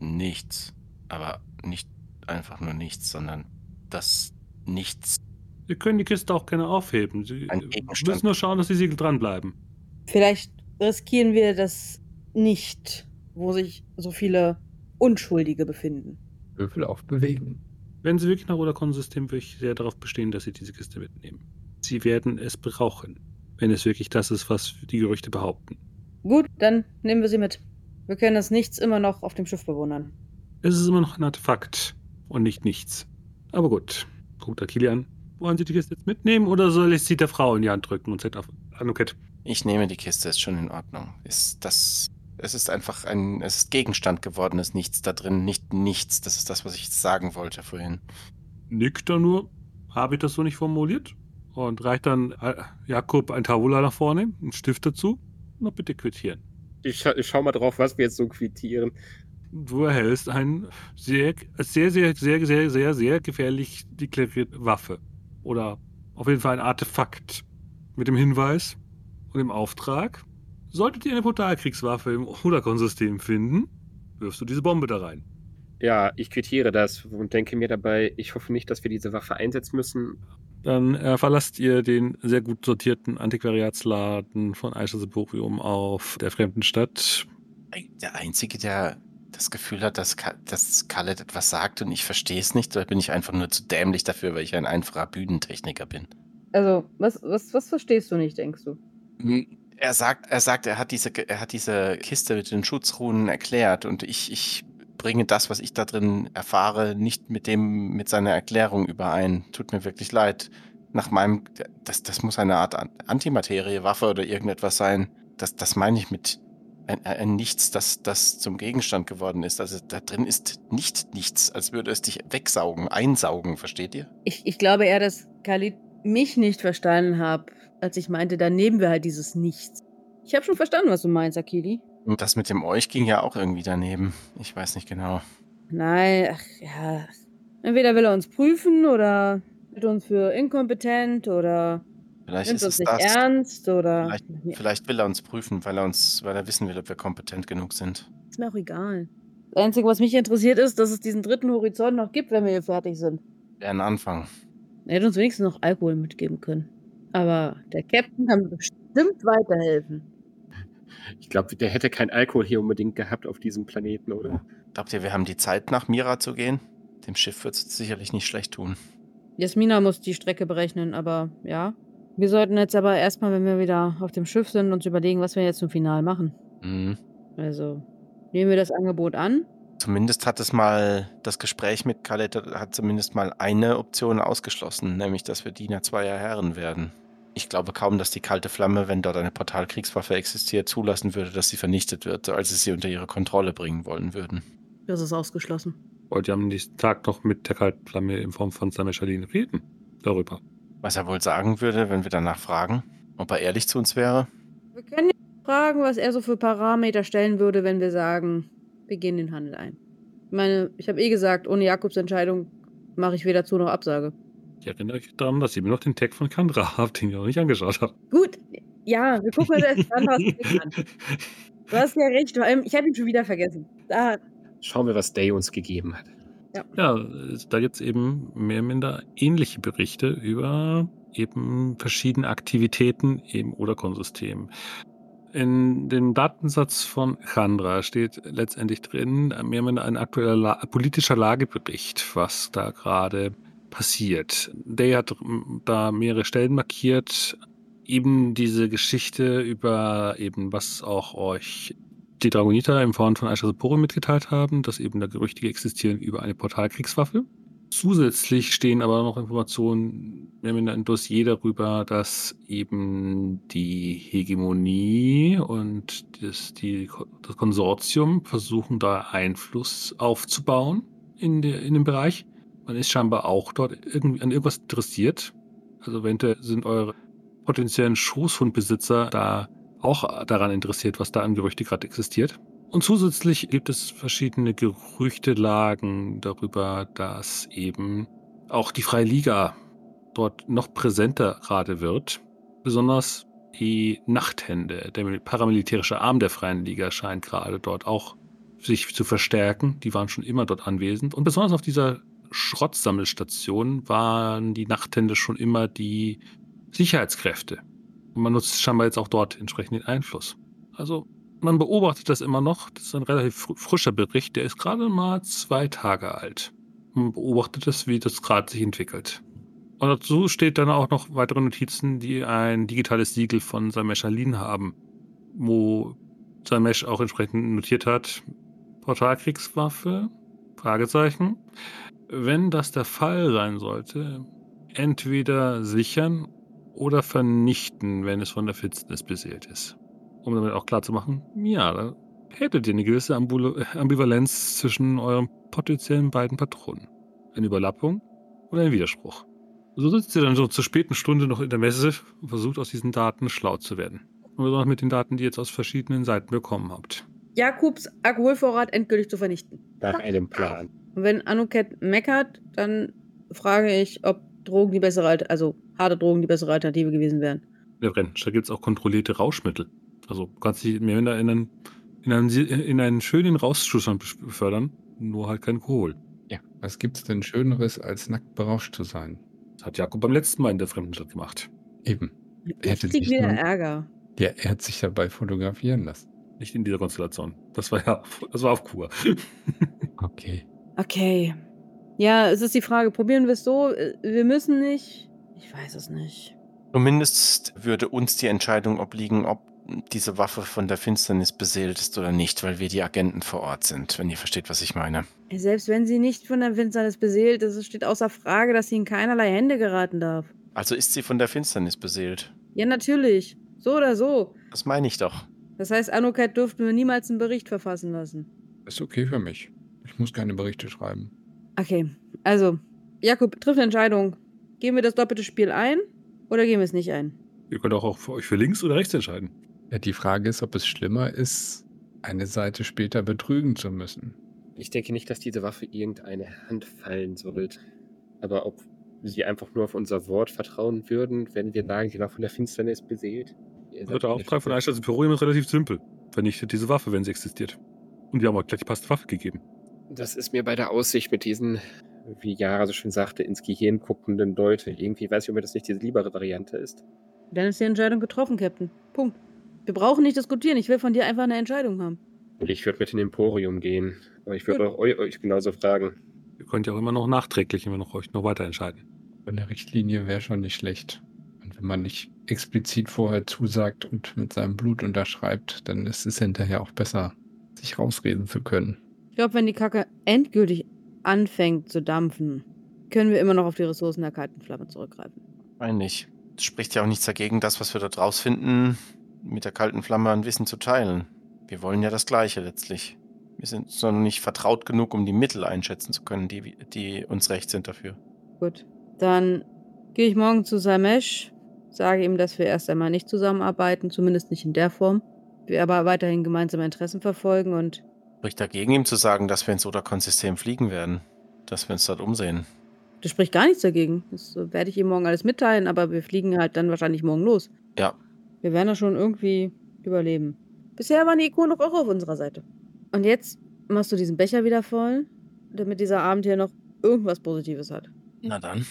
Speaker 5: nichts. Aber nicht einfach nur nichts, sondern das Nichts.
Speaker 3: Sie können die Kiste auch gerne aufheben. Sie müssen nur schauen, dass die Siegel dranbleiben.
Speaker 2: Vielleicht riskieren wir das nicht, wo sich so viele Unschuldige befinden.
Speaker 1: Würfel auf Bewegen.
Speaker 3: Wenn Sie wirklich nach Ruderkonsystem würde ich sehr darauf bestehen, dass Sie diese Kiste mitnehmen. Sie werden es brauchen, wenn es wirklich das ist, was die Gerüchte behaupten.
Speaker 2: Gut, dann nehmen wir sie mit. Wir können das Nichts immer noch auf dem Schiff bewundern.
Speaker 3: Es ist immer noch ein Artefakt und nicht nichts. Aber gut, guckt Akili an. Wollen Sie die Kiste jetzt mitnehmen oder soll ich sie der Frau in die Hand drücken und sagt auf Anuket?
Speaker 5: Ich nehme die Kiste, ist schon in Ordnung. Ist das. Es ist einfach ein. Es ist Gegenstand geworden, ist nichts da drin, nicht nichts. Das ist das, was ich jetzt sagen wollte vorhin.
Speaker 3: Nickt er nur. Habe ich das so nicht formuliert? Und reicht dann äh, Jakob ein Tabula nach vorne, einen Stift dazu. Na bitte quittieren.
Speaker 4: Ich, scha ich schau mal drauf, was wir jetzt so quittieren.
Speaker 3: Du erhältst eine sehr, sehr, sehr, sehr, sehr, sehr, sehr gefährlich deklarierte Waffe. Oder auf jeden Fall ein Artefakt. Mit dem Hinweis und dem Auftrag, solltet ihr eine Portalkriegswaffe im Hudakon-System finden, wirfst du diese Bombe da rein.
Speaker 4: Ja, ich quittiere das und denke mir dabei, ich hoffe nicht, dass wir diese Waffe einsetzen müssen.
Speaker 3: Dann äh, verlasst ihr den sehr gut sortierten Antiquariatsladen von Eicherseborium auf der fremden Stadt.
Speaker 5: Der Einzige, der das Gefühl hat, dass, Ka dass Scarlett etwas sagt und ich verstehe es nicht, oder bin ich einfach nur zu dämlich dafür, weil ich ein einfacher Bühnentechniker bin?
Speaker 2: Also, was, was, was verstehst du nicht, denkst du?
Speaker 5: Er sagt, er sagt, er hat diese, er hat diese Kiste mit den Schutzrunen erklärt und ich, ich bringe das, was ich da drin erfahre, nicht mit dem, mit seiner Erklärung überein. Tut mir wirklich leid. Nach meinem, das, das muss eine Art An- Antimateriewaffe oder irgendetwas sein. Das, das meine ich mit ein, ein Nichts, das, das zum Gegenstand geworden ist. Also da drin ist nicht nichts, als würde es dich wegsaugen, einsaugen, versteht ihr?
Speaker 2: Ich, ich glaube eher, dass Khalid mich nicht verstanden hat, als ich meinte, da nehmen wir halt dieses Nichts. Ich habe schon verstanden, was du meinst, Akili.
Speaker 5: Und das mit dem euch ging ja auch irgendwie daneben. Ich weiß nicht genau.
Speaker 2: Nein, ach ja. Entweder will er uns prüfen oder hält uns für inkompetent oder
Speaker 5: Vielleicht
Speaker 2: nimmt
Speaker 5: ist
Speaker 2: uns nicht
Speaker 5: das.
Speaker 2: ernst oder.
Speaker 5: Vielleicht, vielleicht will er uns prüfen, weil er uns, weil er wissen will, ob wir kompetent genug sind.
Speaker 2: Ist mir auch egal. Das Einzige, was mich interessiert, ist, dass es diesen dritten Horizont noch gibt, wenn wir hier fertig sind.
Speaker 5: Wäre ein Anfang.
Speaker 2: Er hätte uns wenigstens noch Alkohol mitgeben können. Aber der Captain kann bestimmt weiterhelfen.
Speaker 4: Ich glaube, der hätte kein Alkohol hier unbedingt gehabt auf diesem Planeten, oder?
Speaker 5: Glaubt ihr, wir haben die Zeit, nach Mira zu gehen? Dem Schiff wird es sicherlich nicht schlecht tun.
Speaker 2: Jasmina muss die Strecke berechnen, aber ja. Wir sollten jetzt aber erstmal, wenn wir wieder auf dem Schiff sind, uns überlegen, was wir jetzt zum Final machen.
Speaker 5: Mhm.
Speaker 2: Also, nehmen wir das Angebot an?
Speaker 5: Zumindest hat es mal, das Gespräch mit Khaled hat zumindest mal eine Option ausgeschlossen, nämlich, dass wir Diener zweier Herren werden. Ich glaube kaum, dass die kalte Flamme, wenn dort eine Portalkriegswaffe existiert, zulassen würde, dass sie vernichtet wird, als sie sie unter ihre Kontrolle bringen wollen würden.
Speaker 2: Das ist ausgeschlossen.
Speaker 3: Wollt ihr am nächsten Tag noch mit der Kaltflamme in Form von Sameshalin reden? Darüber.
Speaker 5: Was er wohl sagen würde, wenn wir danach fragen, ob er ehrlich zu uns wäre?
Speaker 2: Wir können ihn fragen, was er so für Parameter stellen würde, wenn wir sagen, wir gehen den Handel ein. Ich meine, ich habe eh gesagt, ohne Jakobs Entscheidung mache ich weder zu noch Absage.
Speaker 3: Ich erinnere euch daran, dass ihr mir noch den Tag von Kandra habt, den ihr noch nicht angeschaut habt.
Speaker 2: Gut, ja, wir gucken uns erst Sandras Blick an. Du hast ja recht, vor allem, ich habe ihn schon wieder vergessen. Da,
Speaker 4: Schauen wir, was Day uns gegeben hat.
Speaker 3: Ja, es- da gibt es eben mehr oder minder ähnliche Berichte über eben verschiedene Aktivitäten im Oder-Konsystem. In dem Datensatz von Chandra steht letztendlich drin mehr oder minder ein aktueller La politischer Lagebericht, was da gerade passiert. Day hat da mehrere Stellen markiert, eben diese Geschichte über eben was auch euch die Dragoniter im Forum von Aishasaporo mitgeteilt haben, dass eben da Gerüchte existieren über eine Portalkriegswaffe. Zusätzlich stehen aber noch Informationen wir haben ein Dossier darüber, dass eben die Hegemonie und das, die, das Konsortium versuchen, da Einfluss aufzubauen in, der, in dem Bereich. Man ist scheinbar auch dort irgendwie an irgendwas interessiert. Also eventuell sind eure potenziellen Schoßhundbesitzer da auch daran interessiert, was da an Gerüchte gerade existiert. Und zusätzlich gibt es verschiedene Gerüchtelagen darüber, dass eben auch die Freie Liga dort noch präsenter gerade wird. Besonders die Nachthände, der paramilitärische Arm der Freien Liga scheint gerade dort auch sich zu verstärken. Die waren schon immer dort anwesend. Und besonders auf dieser Schrottsammelstation waren die Nachthände schon immer die Sicherheitskräfte. Und man nutzt scheinbar jetzt auch dort entsprechend den Einfluss. Also man beobachtet das immer noch. Das ist ein relativ fr frischer Bericht. Der ist gerade mal zwei Tage alt. Man beobachtet es, wie das gerade sich entwickelt. Und dazu steht dann auch noch weitere Notizen, die ein digitales Siegel von Samesh Alin haben, wo Samesh auch entsprechend notiert hat, Portalkriegswaffe, Fragezeichen. Wenn das der Fall sein sollte, entweder sichern oder vernichten, wenn es von der Finsternis beseelt ist. Um damit auch klar zu machen, ja, da hättet ihr eine gewisse Ambul Ambivalenz zwischen euren potenziellen beiden Patronen. Eine Überlappung oder ein Widerspruch. So sitzt ihr dann so zur späten Stunde noch in der Messe und versucht aus diesen Daten schlau zu werden. Und besonders mit den Daten, die ihr jetzt aus verschiedenen Seiten bekommen habt.
Speaker 2: Jakobs Alkoholvorrat endgültig zu vernichten.
Speaker 4: Nach einem Plan.
Speaker 2: Und wenn Anuket meckert, dann frage ich, ob Drogen die bessere, Alter also harte Drogen die bessere Alternative gewesen wären.
Speaker 3: Der Brenn, da gibt es auch kontrollierte Rauschmittel. Also du kannst dich mehr in einen, in einen, in einen schönen Rauszustand befördern, nur halt kein Alkohol.
Speaker 1: Ja, was gibt's denn Schöneres, als nackt berauscht zu sein?
Speaker 3: Das hat Jakob beim letzten Mal in der Fremdenstadt gemacht.
Speaker 1: Eben. Er hätte sich
Speaker 2: wieder
Speaker 1: nur-
Speaker 2: Ärger.
Speaker 1: Ja, er hat sich dabei fotografieren lassen.
Speaker 3: Nicht in dieser Konstellation. Das war ja, das war auf Kur. [LAUGHS]
Speaker 1: Okay.
Speaker 2: Okay. Ja, es ist die Frage, probieren wir es so? Äh, Wir müssen nicht. Ich weiß es nicht.
Speaker 5: Zumindest würde uns die Entscheidung obliegen, ob diese Waffe von der Finsternis beseelt ist oder nicht, weil wir die Agenten vor Ort sind, wenn ihr versteht, was ich meine.
Speaker 2: Selbst wenn sie nicht von der Finsternis beseelt ist, es steht außer Frage, dass sie in keinerlei Hände geraten darf.
Speaker 5: Also ist sie von der Finsternis beseelt.
Speaker 2: Ja, natürlich. So oder so.
Speaker 5: Das meine ich doch.
Speaker 2: Das heißt, Anuket dürften wir niemals einen Bericht verfassen lassen.
Speaker 1: Ist okay für mich. Ich muss keine Berichte schreiben.
Speaker 2: Okay, also, Jakob, triff eine Entscheidung. Gehen wir das doppelte Spiel ein oder gehen wir es nicht ein?
Speaker 3: Ihr könnt auch für euch für links oder rechts entscheiden.
Speaker 1: Ja, die Frage ist, ob es schlimmer ist, eine Seite später betrügen zu müssen.
Speaker 4: Ich denke nicht, dass diese Waffe irgendeine Hand fallen sollte. Aber ob sie einfach nur auf unser Wort vertrauen würden, wenn wir sagen, sie war von der Finsternis beseelt?
Speaker 3: Also der Auftrag von Einstein Imperium ist relativ simpel. Vernichtet diese Waffe, wenn sie existiert. Und die haben euch gleich die passende Waffe gegeben.
Speaker 4: Das ist mir bei der Aussicht mit diesen, wie Jara so schön sagte, ins Gehirn guckenden Leute. Irgendwie weiß ich, ob mir das nicht diese liebere Variante ist.
Speaker 2: Dann ist die Entscheidung getroffen, Captain. Punkt. Wir brauchen nicht diskutieren. Ich will von dir einfach eine Entscheidung haben.
Speaker 4: Ich würde mit in Emporium gehen. Aber ich würde auch eu euch genauso fragen.
Speaker 3: Ihr könnt ja auch immer noch nachträglich immer noch euch noch weiter entscheiden.
Speaker 1: Eine Richtlinie wäre schon nicht schlecht. Wenn man nicht explizit vorher zusagt und mit seinem Blut unterschreibt, dann ist es hinterher auch besser, sich rausreden zu können.
Speaker 2: Ich glaube, wenn die Kacke endgültig anfängt zu dampfen, können wir immer noch auf die Ressourcen der kalten Flamme zurückgreifen.
Speaker 5: Meine nicht. Es spricht ja auch nichts dagegen, das, was wir dort rausfinden, mit der kalten Flamme an Wissen zu teilen. Wir wollen ja das Gleiche letztlich. Wir sind noch nicht vertraut genug, um die Mittel einschätzen zu können, die, die uns recht sind dafür.
Speaker 2: Gut. Dann gehe ich morgen zu Samesh, sage ihm, dass wir erst einmal nicht zusammenarbeiten, zumindest nicht in der Form. Wir aber weiterhin gemeinsame Interessen verfolgen und
Speaker 5: Spricht dagegen, ihm zu sagen, dass wir ins Oderkon-System fliegen werden. Dass wir uns dort umsehen.
Speaker 2: Das spricht gar nichts dagegen. Das werde ich ihm morgen alles mitteilen, aber wir fliegen halt dann wahrscheinlich morgen los.
Speaker 5: Ja.
Speaker 2: Wir werden das schon irgendwie überleben. Bisher waren die Ikonen doch auch auf unserer Seite. Und jetzt machst du diesen Becher wieder voll, damit dieser Abend hier noch irgendwas Positives hat.
Speaker 5: Na dann.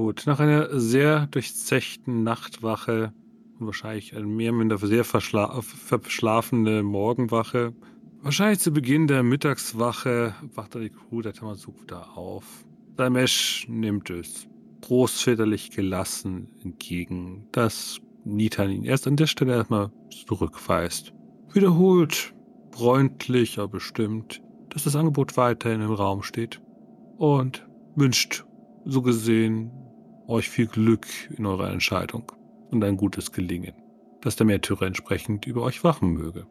Speaker 3: Gut, nach einer sehr durchzechten Nachtwache und wahrscheinlich eine mehr oder minder sehr verschla verschlafene Morgenwache, wahrscheinlich zu Beginn der Mittagswache wacht die Crew der Tamazuk wieder auf. Damesh nimmt es großväterlich gelassen entgegen, dass Nitan ihn erst an der Stelle erstmal zurückweist. Wiederholt, freundlich, aber bestimmt, dass das Angebot weiterhin im Raum steht und wünscht so gesehen euch viel Glück in eurer Entscheidung und ein gutes Gelingen, dass der Märtyrer entsprechend über euch wachen möge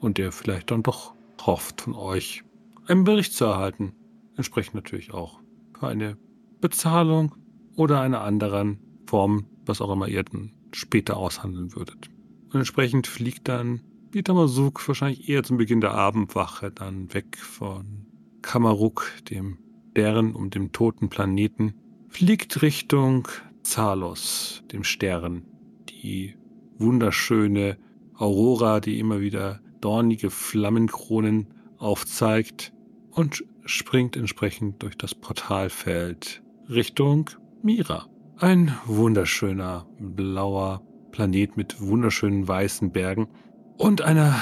Speaker 3: und der vielleicht dann doch hofft von euch einen Bericht zu erhalten, entsprechend natürlich auch für eine Bezahlung oder einer anderen Form, was auch immer ihr dann später aushandeln würdet. Und entsprechend fliegt dann die Tamasuk wahrscheinlich eher zum Beginn der Abendwache dann weg von Kamaruk, dem Stern um dem toten Planeten, fliegt Richtung Zalos, dem Stern, die wunderschöne Aurora, die immer wieder dornige Flammenkronen aufzeigt und springt entsprechend durch das Portalfeld Richtung Mira. Ein wunderschöner blauer Planet mit wunderschönen weißen Bergen und einer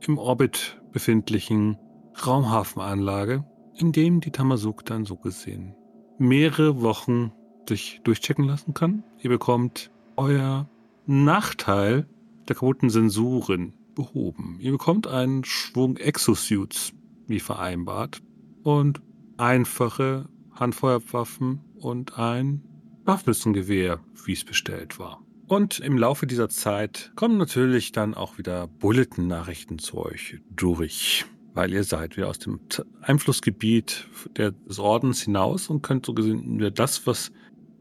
Speaker 3: im Orbit befindlichen Raumhafenanlage, in dem die Tamasuk dann so gesehen mehrere Wochen sich durchchecken lassen kann. Ihr bekommt euer Nachteil der kaputten Sensoren behoben. Ihr bekommt einen Schwung Exosuits, wie vereinbart, und einfache Handfeuerwaffen und ein Waffengewehr, wie es bestellt war. Und im Laufe dieser Zeit kommen natürlich dann auch wieder Bulletin-Nachrichten zu euch durch weil ihr seid wieder aus dem Einflussgebiet des Ordens hinaus und könnt so gesehen wieder das, was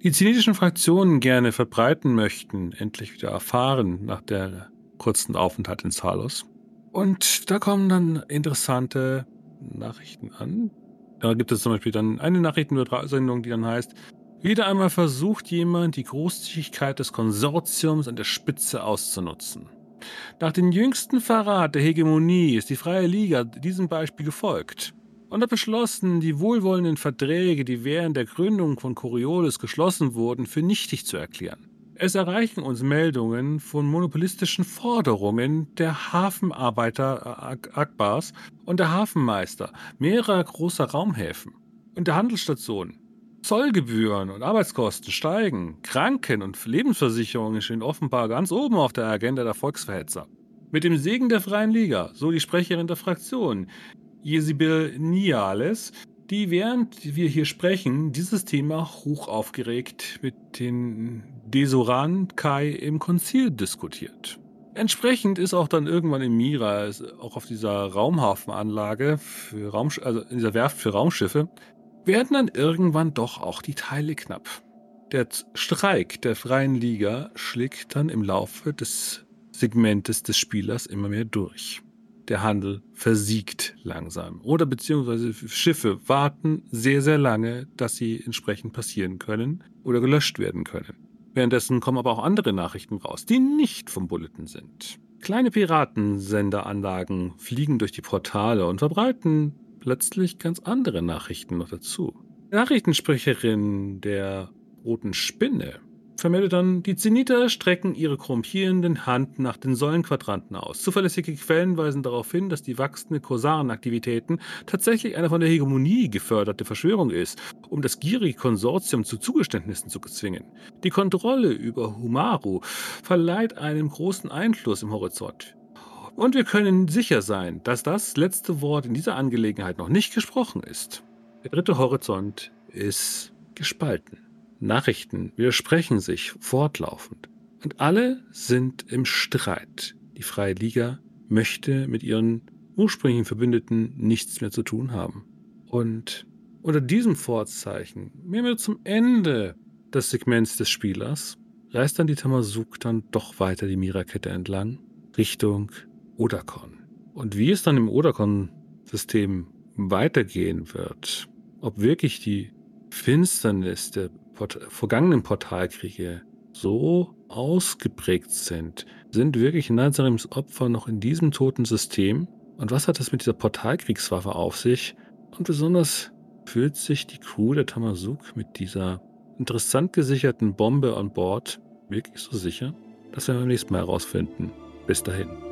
Speaker 3: die zenitischen Fraktionen gerne verbreiten möchten, endlich wieder erfahren nach der kurzen Aufenthalt in Salos. Und da kommen dann interessante Nachrichten an. Da gibt es zum Beispiel dann eine Nachrichtensendung, die dann heißt, wieder einmal versucht jemand, die Großzügigkeit des Konsortiums an der Spitze auszunutzen. Nach dem jüngsten Verrat der Hegemonie ist die Freie Liga diesem Beispiel gefolgt und hat beschlossen, die wohlwollenden Verträge, die während der Gründung von Coriolis geschlossen wurden, für nichtig zu erklären. Es erreichen uns Meldungen von monopolistischen Forderungen der Hafenarbeiter Akbars und der Hafenmeister mehrerer großer Raumhäfen und der Handelsstationen Zollgebühren und Arbeitskosten steigen, Kranken- und Lebensversicherungen stehen offenbar ganz oben auf der Agenda der Volksverhetzer. Mit dem Segen der Freien Liga, so die Sprecherin der Fraktion, Jesibel Niales, die während wir hier sprechen, dieses Thema hoch aufgeregt mit den Desoran Kai im Konzil diskutiert. Entsprechend ist auch dann irgendwann in Mira, auch auf dieser Raumhafenanlage für Raum, also in dieser Werft für Raumschiffe, werden dann irgendwann doch auch die Teile knapp. Der Streik der Freien Liga schlägt dann im Laufe des Segmentes des Spielers immer mehr durch. Der Handel versiegt langsam. Oder beziehungsweise Schiffe warten sehr, sehr lange, dass sie entsprechend passieren können oder gelöscht werden können. Währenddessen kommen aber auch andere Nachrichten raus, die nicht vom Bulletin sind. Kleine Piratensenderanlagen fliegen durch die Portale und verbreiten plötzlich ganz andere Nachrichten noch dazu. Die Nachrichtensprecherin der Roten Spinne vermeldet dann, die Zeniter strecken ihre chrompierenden Hand nach den Säulenquadranten aus. Zuverlässige Quellen weisen darauf hin, dass die wachsende Korsarenaktivitäten tatsächlich eine von der Hegemonie geförderte Verschwörung ist, um das gierige Konsortium zu Zugeständnissen zu zwingen. Die Kontrolle über Humaru verleiht einem großen Einfluss im Horizont. Und wir können sicher sein, dass das letzte Wort in dieser Angelegenheit noch nicht gesprochen ist. Der dritte Horizont ist gespalten. Nachrichten widersprechen sich fortlaufend. Und alle sind im Streit. Die Freie Liga möchte mit ihren ursprünglichen Verbündeten nichts mehr zu tun haben. Und unter diesem Vorzeichen, mehr wir zum Ende des Segments des Spielers, reist dann die Tamazuk dann doch weiter die Mirakette entlang, Richtung Odercon. Und wie es dann im Odercon-System weitergehen wird, ob wirklich die Finsternis der Port vergangenen Portalkriege so ausgeprägt sind, sind wirklich Nazarims Opfer noch in diesem toten System? Und was hat es mit dieser Portalkriegswaffe auf sich? Und besonders fühlt sich die Crew der Tamazuk mit dieser interessant gesicherten Bombe an Bord wirklich so sicher? Das werden wir beim nächsten Mal herausfinden. Bis dahin.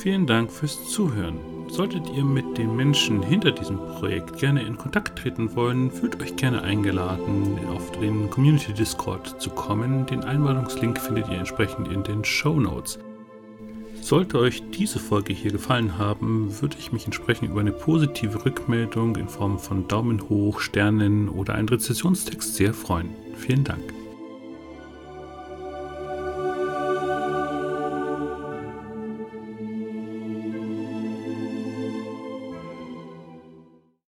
Speaker 3: Vielen Dank fürs Zuhören. Solltet ihr mit den Menschen hinter diesem Projekt gerne in Kontakt treten wollen, fühlt euch gerne eingeladen, auf den Community Discord zu kommen. Den Einladungslink findet ihr entsprechend in den Show Notes. Sollte euch diese Folge hier gefallen haben, würde ich mich entsprechend über eine positive Rückmeldung in Form von Daumen hoch, Sternen oder einen Rezessionstext sehr freuen. Vielen Dank.